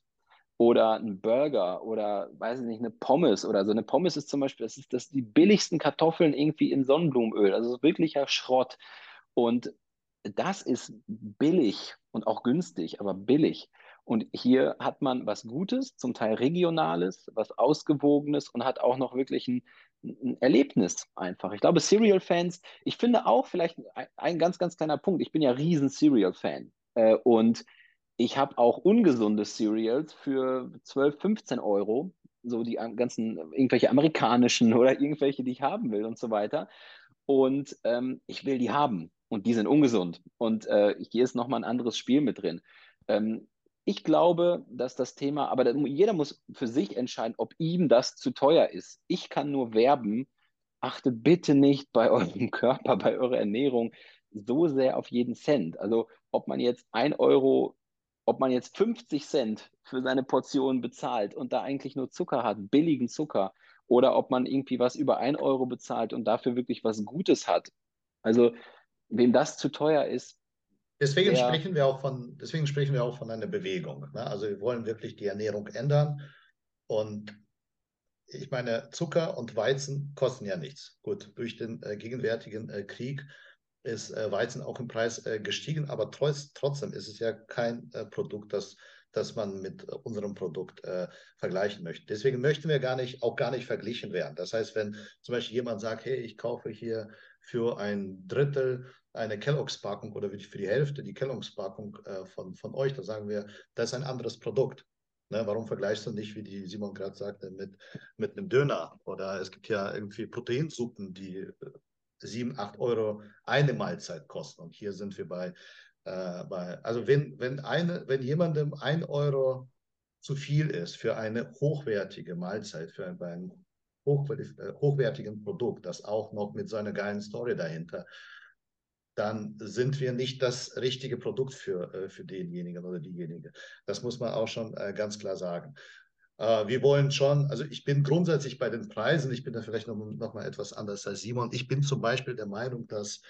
oder ein Burger oder weiß ich nicht, eine Pommes oder so. Eine Pommes ist zum Beispiel, das ist das die billigsten Kartoffeln irgendwie in Sonnenblumenöl, also wirklicher Schrott. Und das ist billig und auch günstig, aber billig. Und hier hat man was Gutes, zum Teil Regionales, was Ausgewogenes und hat auch noch wirklich ein, ein Erlebnis einfach. Ich glaube, Serial-Fans, ich finde auch vielleicht ein, ein, ganz, ganz kleiner Punkt. Ich bin ja riesen Serial-Fan. Äh, und ich habe auch ungesunde Cereals für 12, 15 Euro, so die ganzen, irgendwelche amerikanischen oder irgendwelche, die ich haben will und so weiter. Und ähm, ich will die haben und die sind ungesund. Und äh, hier ist nochmal ein anderes Spiel mit drin. Ähm, ich glaube, dass das Thema, aber jeder muss für sich entscheiden, ob ihm das zu teuer ist. Ich kann nur werben, achtet bitte nicht bei eurem Körper, bei eurer Ernährung so sehr auf jeden Cent. Also ob man jetzt ein Euro ob man jetzt 50 Cent für seine Portion bezahlt und da eigentlich nur Zucker hat, billigen Zucker, oder ob man irgendwie was über 1 Euro bezahlt und dafür wirklich was Gutes hat. Also, wem das zu teuer ist. Deswegen, der, sprechen, wir auch von, deswegen sprechen wir auch von einer Bewegung. Ne? Also, wir wollen wirklich die Ernährung ändern. Und ich meine, Zucker und Weizen kosten ja nichts. Gut, durch den äh, gegenwärtigen äh, Krieg ist äh, Weizen auch im Preis äh, gestiegen, aber trotz, trotzdem ist es ja kein äh, Produkt, das, das man mit unserem Produkt vergleichen möchte. Deswegen möchten wir gar nicht, auch gar nicht verglichen werden. Das heißt, wenn zum Beispiel jemand sagt, hey, ich kaufe hier für ein Drittel eine Kellogg's-Packung oder für die Hälfte die Kellogg's-Packung von, von euch, da sagen wir, das ist ein anderes Produkt. Ne, warum vergleichst du nicht, wie die Simon gerade sagte, mit, mit einem Döner? Oder es gibt ja irgendwie Proteinsuppen, die 7, 8 Euro eine Mahlzeit kosten. Und hier sind wir bei, äh, bei also wenn, wenn, eine, wenn jemandem ein Euro zu viel ist für eine hochwertige Mahlzeit, für ein, ein äh, hochwertigen Produkt, das auch noch mit so einer geilen Story dahinter, dann sind wir nicht das richtige Produkt für, äh, für denjenigen oder diejenige. Das muss man auch schon äh, ganz klar sagen. Äh, wir wollen schon, also ich bin grundsätzlich bei den Preisen, ich bin da vielleicht noch, noch mal etwas anders als Simon. Ich bin zum Beispiel der Meinung, dass,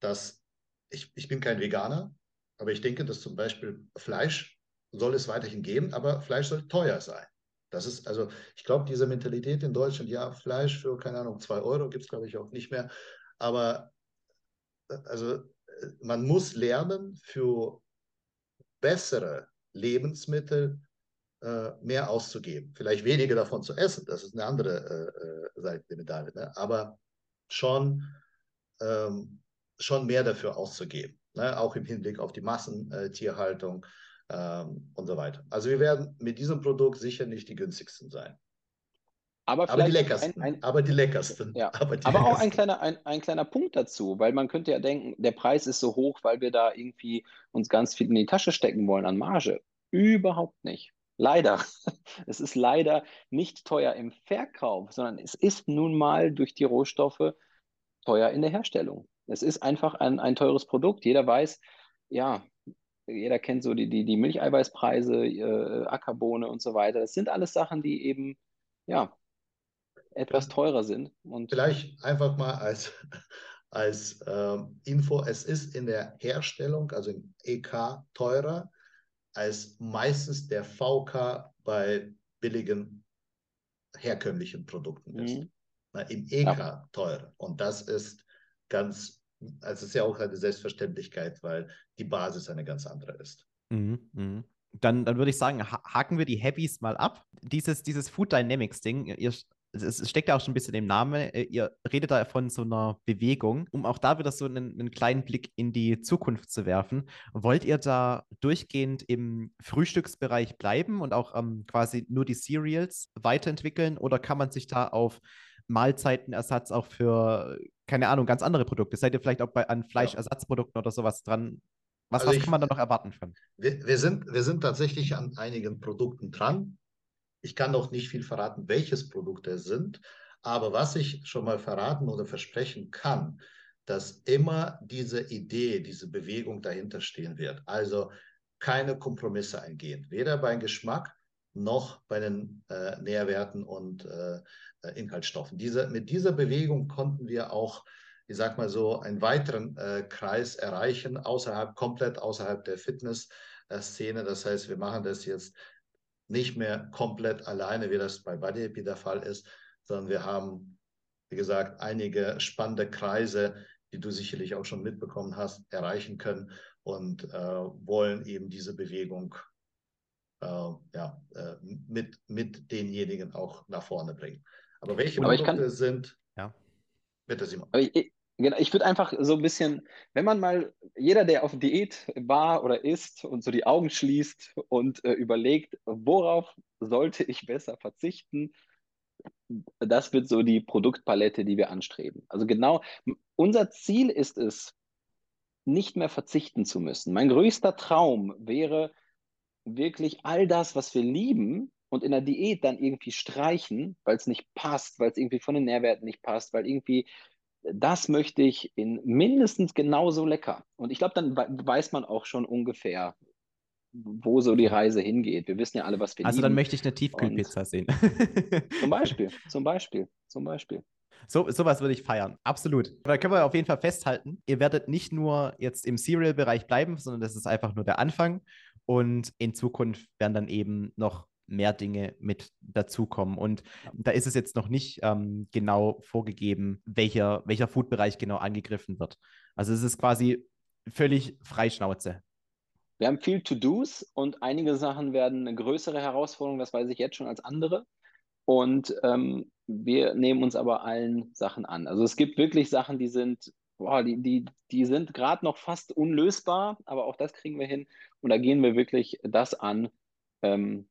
dass ich, ich bin kein Veganer, Aber ich denke, dass zum Beispiel Fleisch soll es weiterhin geben, aber Fleisch soll teuer sein. Das ist, also, ich glaube, diese Mentalität in Deutschland, ja, Fleisch für, keine Ahnung, zwei Euro gibt es, glaube ich, auch nicht mehr. Aber also man muss lernen, für bessere Lebensmittel äh, mehr auszugeben. Vielleicht weniger davon zu essen, das ist eine andere äh, äh, Seite der Medaille, ne? aber schon, ähm, schon mehr dafür auszugeben, ne? auch im Hinblick auf die Massentierhaltung ähm, und so weiter. Also wir werden mit diesem Produkt sicher nicht die günstigsten sein. Aber, aber die leckersten. Ein, ein, aber die leckersten. Ja. Aber, die aber leckersten. auch ein kleiner, ein, ein kleiner Punkt dazu, weil man könnte ja denken, der Preis ist so hoch, weil wir da irgendwie uns ganz viel in die Tasche stecken wollen an Marge. Überhaupt nicht. Leider. Es ist leider nicht teuer im Verkauf, sondern es ist nun mal durch die Rohstoffe teuer in der Herstellung. Es ist einfach ein, ein teures Produkt. Jeder weiß, ja, jeder kennt so die, die, die Milcheiweißpreise, äh, Ackerbohne und so weiter. Das sind alles Sachen, die eben, ja, etwas teurer sind. Und Vielleicht einfach mal als, als ähm, Info, es ist in der Herstellung, also im EK, teurer als meistens der VK bei billigen herkömmlichen Produkten ist. Mhm. Na, Im EK ja. teurer. Und das ist ganz, also es ist ja auch eine Selbstverständlichkeit, weil die Basis eine ganz andere ist. Mhm, mh. Dann, dann würde ich sagen, haken wir die Heavies mal ab. Dieses, dieses Food Dynamics Ding, ihr es steckt ja auch schon ein bisschen im Namen, äh, ihr redet da von so einer Bewegung, um auch da wieder so einen, einen, kleinen Blick in die Zukunft zu werfen. Wollt ihr da durchgehend im Frühstücksbereich bleiben und auch ähm, quasi nur die Cereals weiterentwickeln oder kann man sich da auf Mahlzeitenersatz auch für, keine Ahnung, ganz andere Produkte? Seid ihr vielleicht auch bei, an Fleischersatzprodukten oder sowas dran? Was, also was ich, kann man da noch erwarten können? Wir, wir, sind, wir sind tatsächlich an einigen Produkten dran. Ich kann noch nicht viel verraten, welches Produkt es sind, aber was ich schon mal verraten oder versprechen kann, dass immer diese Idee, diese Bewegung dahinter stehen wird. Also keine Kompromisse eingehen, weder beim Geschmack noch bei den äh, Nährwerten und äh, Inhaltsstoffen. Diese, mit dieser Bewegung konnten wir auch, ich sag mal so, einen weiteren äh, Kreis erreichen, außerhalb, komplett außerhalb der Fitness-Szene. Das heißt, wir machen das jetzt nicht mehr komplett alleine, wie das bei BodyAP der Fall ist, sondern wir haben, wie gesagt, einige spannende Kreise, die du sicherlich auch schon mitbekommen hast, erreichen können und äh, wollen eben diese Bewegung äh, ja, äh, mit, mit denjenigen auch nach vorne bringen. Aber welche aber Produkte kann, sind, ja. bitte Simon. Aber ich, Genau, ich würde einfach so ein bisschen, wenn man mal, jeder, der auf Diät war oder ist und so die Augen schließt und äh, überlegt, worauf sollte ich besser verzichten, das wird so die Produktpalette, die wir anstreben. Also genau, unser Ziel ist es, nicht mehr verzichten zu müssen. Mein größter Traum wäre wirklich all das, was wir lieben, und in der Diät dann irgendwie streichen, weil es nicht passt, weil es irgendwie von den Nährwerten nicht passt, weil irgendwie das möchte ich in mindestens genauso lecker. Und ich glaube, dann weiß man auch schon ungefähr, wo so die Reise hingeht. Wir wissen ja alle, was wir Also lieben. dann möchte ich eine Tiefkühlpizza Und sehen. zum Beispiel, zum Beispiel, zum Beispiel. So, sowas würde ich feiern, absolut. Da können wir auf jeden Fall festhalten, ihr werdet nicht nur jetzt im Cereal-Bereich bleiben, sondern das ist einfach nur der Anfang. Und in Zukunft werden dann eben noch mehr Dinge mit dazukommen. Und da ist es jetzt noch nicht ähm, genau vorgegeben, welcher, welcher Food-Bereich genau angegriffen wird. Also es ist quasi völlig Freischnauze. Wir haben viel To-Dos und einige Sachen werden eine größere Herausforderung, das weiß ich jetzt schon, als andere. Und ähm, wir nehmen uns aber allen Sachen an. Also es gibt wirklich Sachen, die sind, boah, die, die, die sind gerade noch fast unlösbar, aber auch das kriegen wir hin. Und da gehen wir wirklich das an, ähm,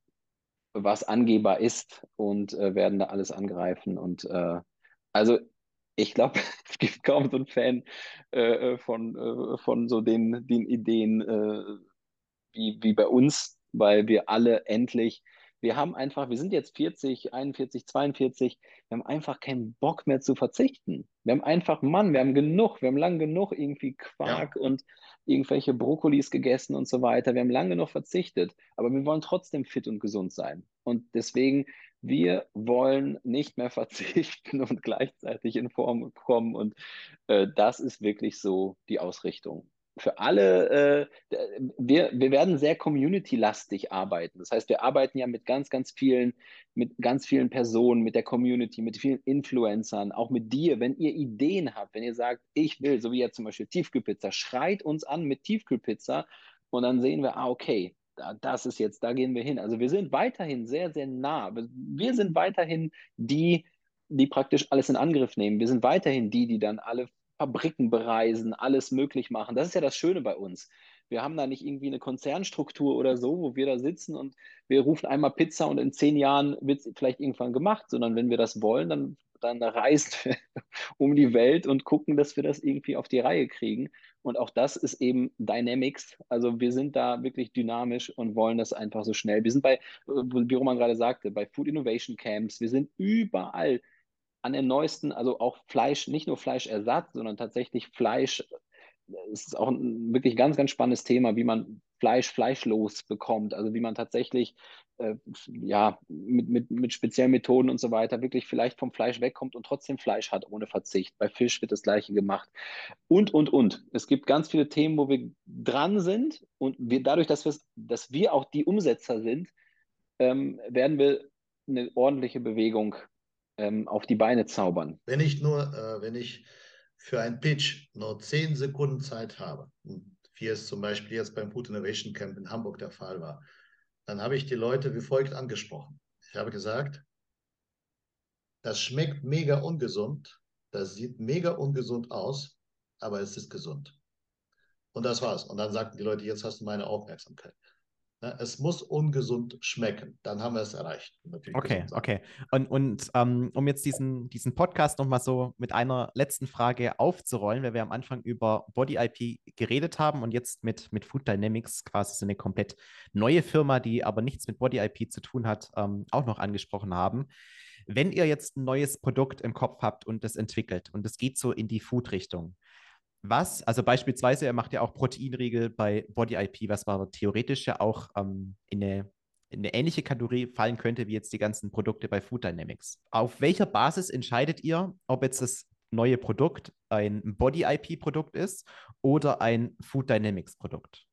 was angehbar ist und äh, werden da alles angreifen. Und äh, also ich glaube, es gibt kaum so einen Fan äh, äh von, äh, von so den, den Ideen äh, wie, wie bei uns, weil wir alle endlich wir haben einfach, wir sind jetzt 40, 41, 42, wir haben einfach keinen Bock mehr zu verzichten. Wir haben einfach, Mann, wir haben genug, wir haben lang genug irgendwie Quark ja. und irgendwelche Brokkolis gegessen und so weiter. Wir haben lange genug verzichtet, aber wir wollen trotzdem fit und gesund sein. Und deswegen, wir wollen nicht mehr verzichten und gleichzeitig in Form kommen. Und äh, das ist wirklich so die Ausrichtung. Für alle, äh, wir, wir werden sehr community-lastig arbeiten. Das heißt, wir arbeiten ja mit ganz, ganz vielen, mit ganz vielen Personen, mit der Community, mit vielen Influencern, auch mit dir. Wenn ihr Ideen habt, wenn ihr sagt, ich will, so wie jetzt zum Beispiel Tiefkühlpizza, schreit uns an mit Tiefkühlpizza und dann sehen wir, ah, okay, das ist jetzt, da gehen wir hin. Also wir sind weiterhin sehr, sehr nah. Wir sind weiterhin die, die praktisch alles in Angriff nehmen. Wir sind weiterhin die, die dann alle Fabriken bereisen, alles möglich machen. Das ist ja das Schöne bei uns. Wir haben da nicht irgendwie eine Konzernstruktur oder so, wo wir da sitzen und wir rufen einmal Pizza und in zehn Jahren wird es vielleicht irgendwann gemacht, sondern wenn wir das wollen, dann, dann reisen wir um die Welt und gucken, dass wir das irgendwie auf die Reihe kriegen. Und auch das ist eben Dynamics. Also wir sind da wirklich dynamisch und wollen das einfach so schnell. Wir sind bei, wie Roman gerade sagte, bei Food Innovation Camps. Wir sind überall an den neuesten, also auch Fleisch, nicht nur Fleischersatz, sondern tatsächlich Fleisch. Es ist auch ein wirklich ganz, ganz spannendes Thema, wie man Fleisch fleischlos bekommt, also wie man tatsächlich äh, ja, mit, mit, mit speziellen Methoden und so weiter wirklich vielleicht vom Fleisch wegkommt und trotzdem Fleisch hat ohne Verzicht. Bei Fisch wird das gleiche gemacht. Und, und, und. Es gibt ganz viele Themen, wo wir dran sind und wir, dadurch, dass, dass wir auch die Umsetzer sind, ähm, werden wir eine ordentliche Bewegung ähm, auf die Beine zaubern. Wenn ich nur, äh, wenn ich für einen Pitch nur zehn Sekunden Zeit habe, wie es zum Beispiel jetzt beim Food Innovation Camp in Hamburg der Fall war, dann habe ich die Leute wie folgt angesprochen. Ich habe gesagt, das schmeckt mega ungesund, das sieht mega ungesund aus, aber es ist gesund. Und das war's. Und dann sagten die Leute, jetzt hast du meine Aufmerksamkeit. Ne, es muss ungesund schmecken. Dann haben wir es erreicht. okay, okay. Und, und ähm, um jetzt diesen, diesen Podcast nochmal so mit einer letzten Frage aufzurollen, weil wir am Anfang über Body IP geredet haben und jetzt mit, mit Food Dynamics quasi so eine komplett neue Firma, die aber nichts mit Body IP zu tun hat, ähm, auch noch angesprochen haben. Wenn ihr jetzt ein neues Produkt im Kopf habt und das entwickelt und es geht so in die Food-Richtung, was, also beispielsweise, er macht ja auch Proteinriegel bei Body IP, was aber theoretisch ja auch ähm, in, eine, in eine ähnliche Kategorie fallen könnte wie jetzt die ganzen Produkte bei Food Dynamics. Auf welcher Basis entscheidet ihr, ob jetzt das neue Produkt ein Body IP Produkt ist oder ein Food Dynamics Produkt?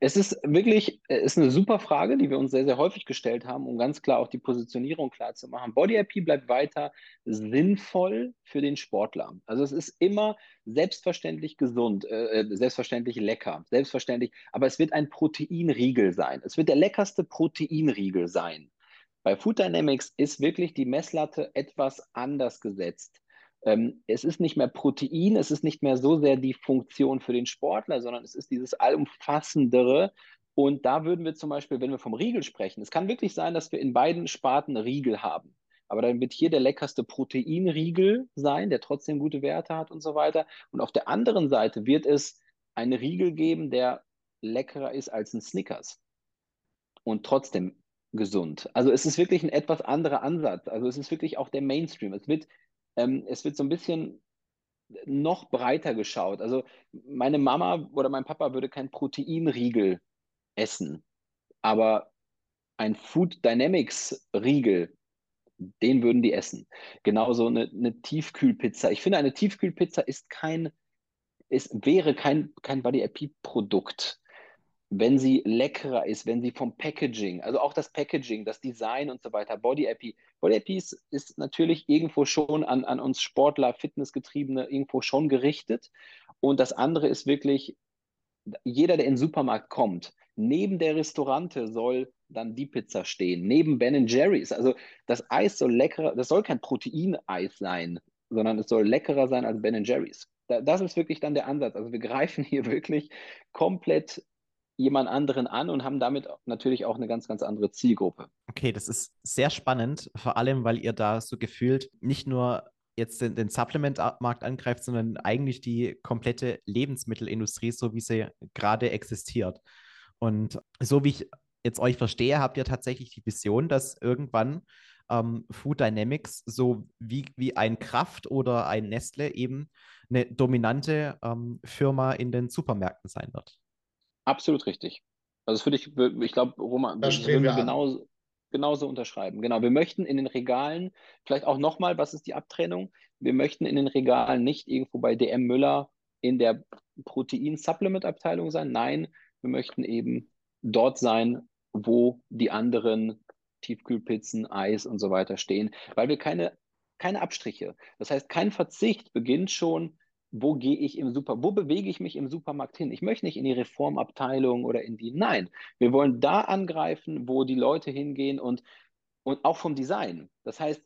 Es ist wirklich, ist eine super Frage, die wir uns sehr, sehr häufig gestellt haben, um ganz klar auch die Positionierung klar zu machen. Body IP bleibt weiter sinnvoll für den Sportler. Also es ist immer selbstverständlich gesund, äh, äh, selbstverständlich lecker, selbstverständlich, aber es wird ein Proteinriegel sein. Es wird der leckerste Proteinriegel sein. Bei Food Dynamics ist wirklich die Messlatte etwas anders gesetzt. Ähm, es ist nicht mehr Protein, es ist nicht mehr so sehr die Funktion für den Sportler, sondern es ist dieses allumfassendere. Und da würden wir zum Beispiel, wenn wir vom Riegel sprechen, es kann wirklich sein, dass wir in beiden Sparten Riegel haben. Aber dann wird hier der leckerste Proteinriegel sein, der trotzdem gute Werte hat und so weiter. Und auf der anderen Seite wird es einen Riegel geben, der leckerer ist als ein Snickers und trotzdem gesund. Also es ist wirklich ein etwas anderer Ansatz. Also es ist wirklich auch der Mainstream. Es wird ähm, es wird so ein bisschen noch breiter geschaut. Also meine Mama oder mein Papa würde kein Proteinriegel essen, aber ein Food Dynamics Riegel, den würden die essen. Genauso eine, eine Tiefkühlpizza. Ich finde, eine Tiefkühlpizza ist kein, ist, wäre kein, kein Body-IP-Produkt wenn sie leckerer ist, wenn sie vom Packaging, also auch das Packaging, das Design und so weiter, Body IP. Body IP ist, ist natürlich irgendwo schon an, an uns Sportler, Fitnessgetriebene irgendwo schon gerichtet. Und das andere ist wirklich, jeder, der in den Supermarkt kommt, neben der Restaurante soll dann die Pizza stehen, neben Ben Jerry's. Also das Eis soll leckerer, das soll kein Proteineis sein, sondern es soll leckerer sein als Ben Jerry's. Das ist wirklich dann der Ansatz. Also wir greifen hier wirklich komplett jemand anderen an und haben damit natürlich auch eine ganz, ganz andere Zielgruppe. Okay, das ist sehr spannend, vor allem, weil ihr da so gefühlt nicht nur jetzt den, den Supplement-Markt angreift, sondern eigentlich die komplette Lebensmittelindustrie, so wie sie gerade existiert. Und so wie ich jetzt euch verstehe, habt ihr tatsächlich die Vision, dass irgendwann ähm, Food Dynamics so wie, wie ein Kraft oder ein Nestle eben eine dominante ähm, Firma in den Supermärkten sein wird. Absolut richtig. Also das würde ich, ich glaube, Roman, das würden wir genauso, genauso unterschreiben. Genau, wir möchten in den Regalen, vielleicht auch nochmal, was ist die Abtrennung? Wir möchten in den Regalen nicht irgendwo bei DM Müller in der Protein-Supplement-Abteilung sein. Nein, wir möchten eben dort sein, wo die anderen Tiefkühlpizzen, Eis und so weiter stehen, weil wir keine, keine Abstriche, das heißt, kein Verzicht beginnt schon, wo gehe ich im Super, wo bewege ich mich im Supermarkt hin? Ich möchte nicht in die Reformabteilung oder in die, nein, wir wollen da angreifen, wo die Leute hingehen und, und auch vom Design. Das heißt,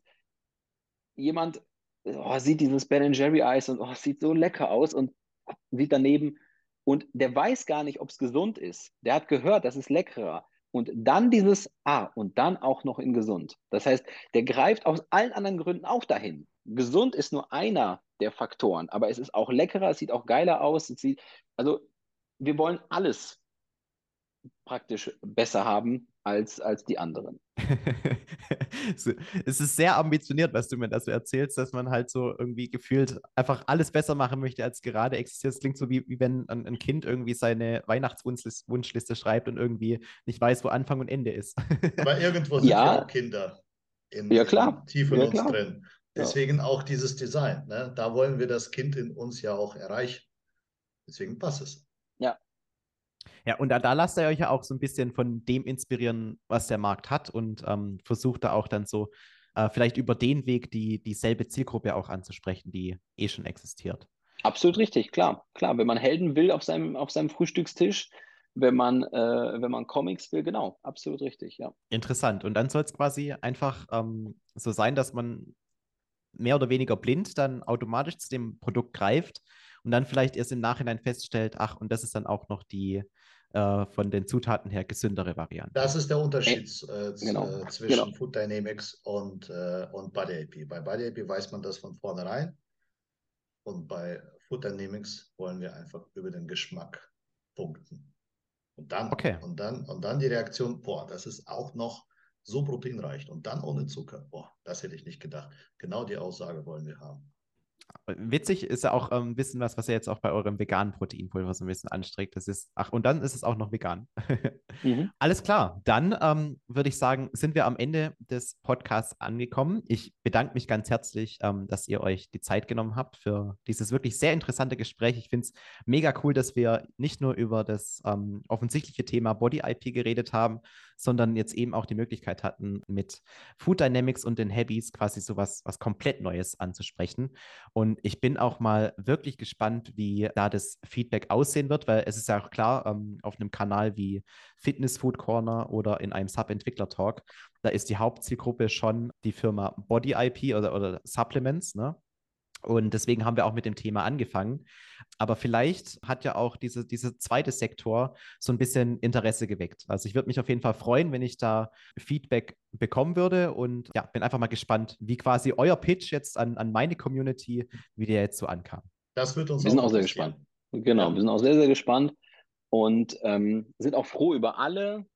jemand oh, sieht dieses Ben Jerry Eis und oh, sieht so lecker aus und sieht daneben und der weiß gar nicht, ob es gesund ist. Der hat gehört, das ist leckerer. Und dann dieses Ah und dann auch noch in gesund. Das heißt, der greift aus allen anderen Gründen auch dahin. Gesund ist nur einer der Faktoren, aber es ist auch leckerer, es sieht auch geiler aus. Es sieht, also wir wollen alles praktisch besser haben als, als die anderen. es ist sehr ambitioniert, was du mir da so erzählst, dass man halt so irgendwie gefühlt einfach alles besser machen möchte, als gerade existiert. Es klingt so wie, wie wenn ein, ein Kind irgendwie seine Weihnachtswunschliste schreibt und irgendwie nicht weiß, wo Anfang und Ende ist. Aber irgendwo sind ja, ja auch Kinder in, ja, klar. In tief in ja, uns klar. drin. Deswegen ja. auch dieses Design. Ne? Da wollen wir das Kind in uns ja auch erreichen. Deswegen passt es. Ja, ja, und da, da lasst ihr euch ja auch so ein bisschen von dem inspirieren, was der Markt hat und ähm, versucht da auch dann so äh, vielleicht über den Weg die dieselbe Zielgruppe auch anzusprechen, die eh schon existiert. Absolut richtig, klar, klar. Wenn man Helden will auf seinem, auf seinem Frühstückstisch, wenn man, äh, wenn man Comics will, genau, absolut richtig, ja. Interessant. Und dann soll es quasi einfach ähm, so sein, dass man mehr oder weniger blind dann automatisch zu dem Produkt greift und dann vielleicht erst im Nachhinein feststellt, ach, und das ist dann auch noch die äh, von den Zutaten her gesündere Variante. Das ist der Unterschied äh, genau. Äh, zwischen genau. Food Dynamics und, äh, und Body AP. Bei Body AP weiß man das von vornherein und bei Food Dynamics wollen wir einfach über den Geschmack punkten. Und dann, okay. und dann, und dann die Reaktion, boah, das ist auch noch so proteinreich und dann ohne Zucker. Boah, das hätte ich nicht gedacht. Genau die Aussage wollen wir haben. Witzig ist ja auch ein ähm, bisschen was, was ihr jetzt auch bei eurem veganen Proteinpulver so ein bisschen anstreckt. Das ist, ach, und dann ist es auch noch vegan. mhm. Alles klar. Dann ähm, würde ich sagen, sind wir am Ende des Podcasts angekommen. Ich bedanke mich ganz herzlich, ähm, dass ihr euch die Zeit genommen habt für dieses wirklich sehr interessante Gespräch. Ich finde es mega cool, dass wir nicht nur über das ähm, offensichtliche Thema Body IP geredet haben, sondern jetzt eben auch die Möglichkeit hatten, mit Food Dynamics und den Habits quasi so was, was komplett Neues anzusprechen. Und ich bin auch mal wirklich gespannt, wie da das Feedback aussehen wird, weil es ist ja auch klar, ähm, auf einem Kanal wie Fitness Food Corner oder in einem Sub-Entwickler Talk, da ist die Hauptzielgruppe schon die Firma Body IP oder, oder Supplements, ne? Und deswegen haben wir auch mit dem Thema angefangen. Aber vielleicht hat ja auch diese, diese zweite Sektor so ein bisschen Interesse geweckt. Also ich würde mich auf jeden Fall freuen, wenn ich da Feedback bekommen würde und ja, bin einfach mal gespannt, wie quasi euer Pitch jetzt an, an meine Community, wie der jetzt so ankam. Das wird uns Wir sind auch sehr gespannt. Genau, ja. wir sind auch sehr, sehr gespannt und ähm, sind auch froh über alle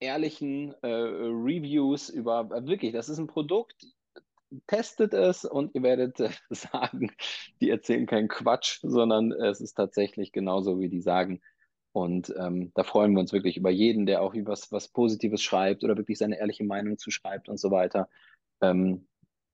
ehrlichen äh, Reviews über äh, wirklich, das ist ein Produkt, testet es und ihr werdet äh, sagen, die erzählen keinen Quatsch, sondern es ist tatsächlich genauso, wie die sagen. Und ähm, da freuen wir uns wirklich über jeden, der auch was, was Positives schreibt oder wirklich seine ehrliche Meinung zuschreibt und so weiter. Ähm,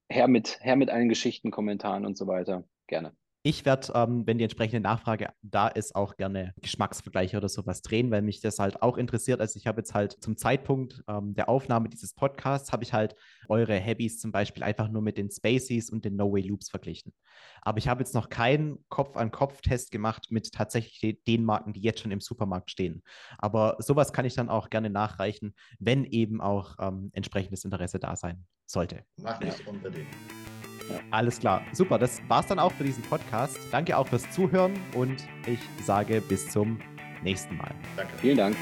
her, mit, her mit allen Geschichten, Kommentaren und so weiter. Gerne. Ich werde, ähm, wenn die entsprechende Nachfrage da ist, auch gerne Geschmacksvergleiche oder sowas drehen, weil mich das halt auch interessiert. Also ich habe jetzt halt zum Zeitpunkt ähm, der Aufnahme dieses Podcasts, habe ich halt eure Habys zum Beispiel einfach nur mit den Spaceys und den No-Way Loops verglichen. Aber ich habe jetzt noch keinen Kopf-an-Kopf-Test gemacht mit tatsächlich den Marken, die jetzt schon im Supermarkt stehen. Aber sowas kann ich dann auch gerne nachreichen, wenn eben auch ähm, entsprechendes Interesse da sein sollte. Mach ich unbedingt. Alles klar. Super, das war's dann auch für diesen Podcast. Danke auch fürs Zuhören und ich sage bis zum nächsten Mal. Danke. Vielen Dank.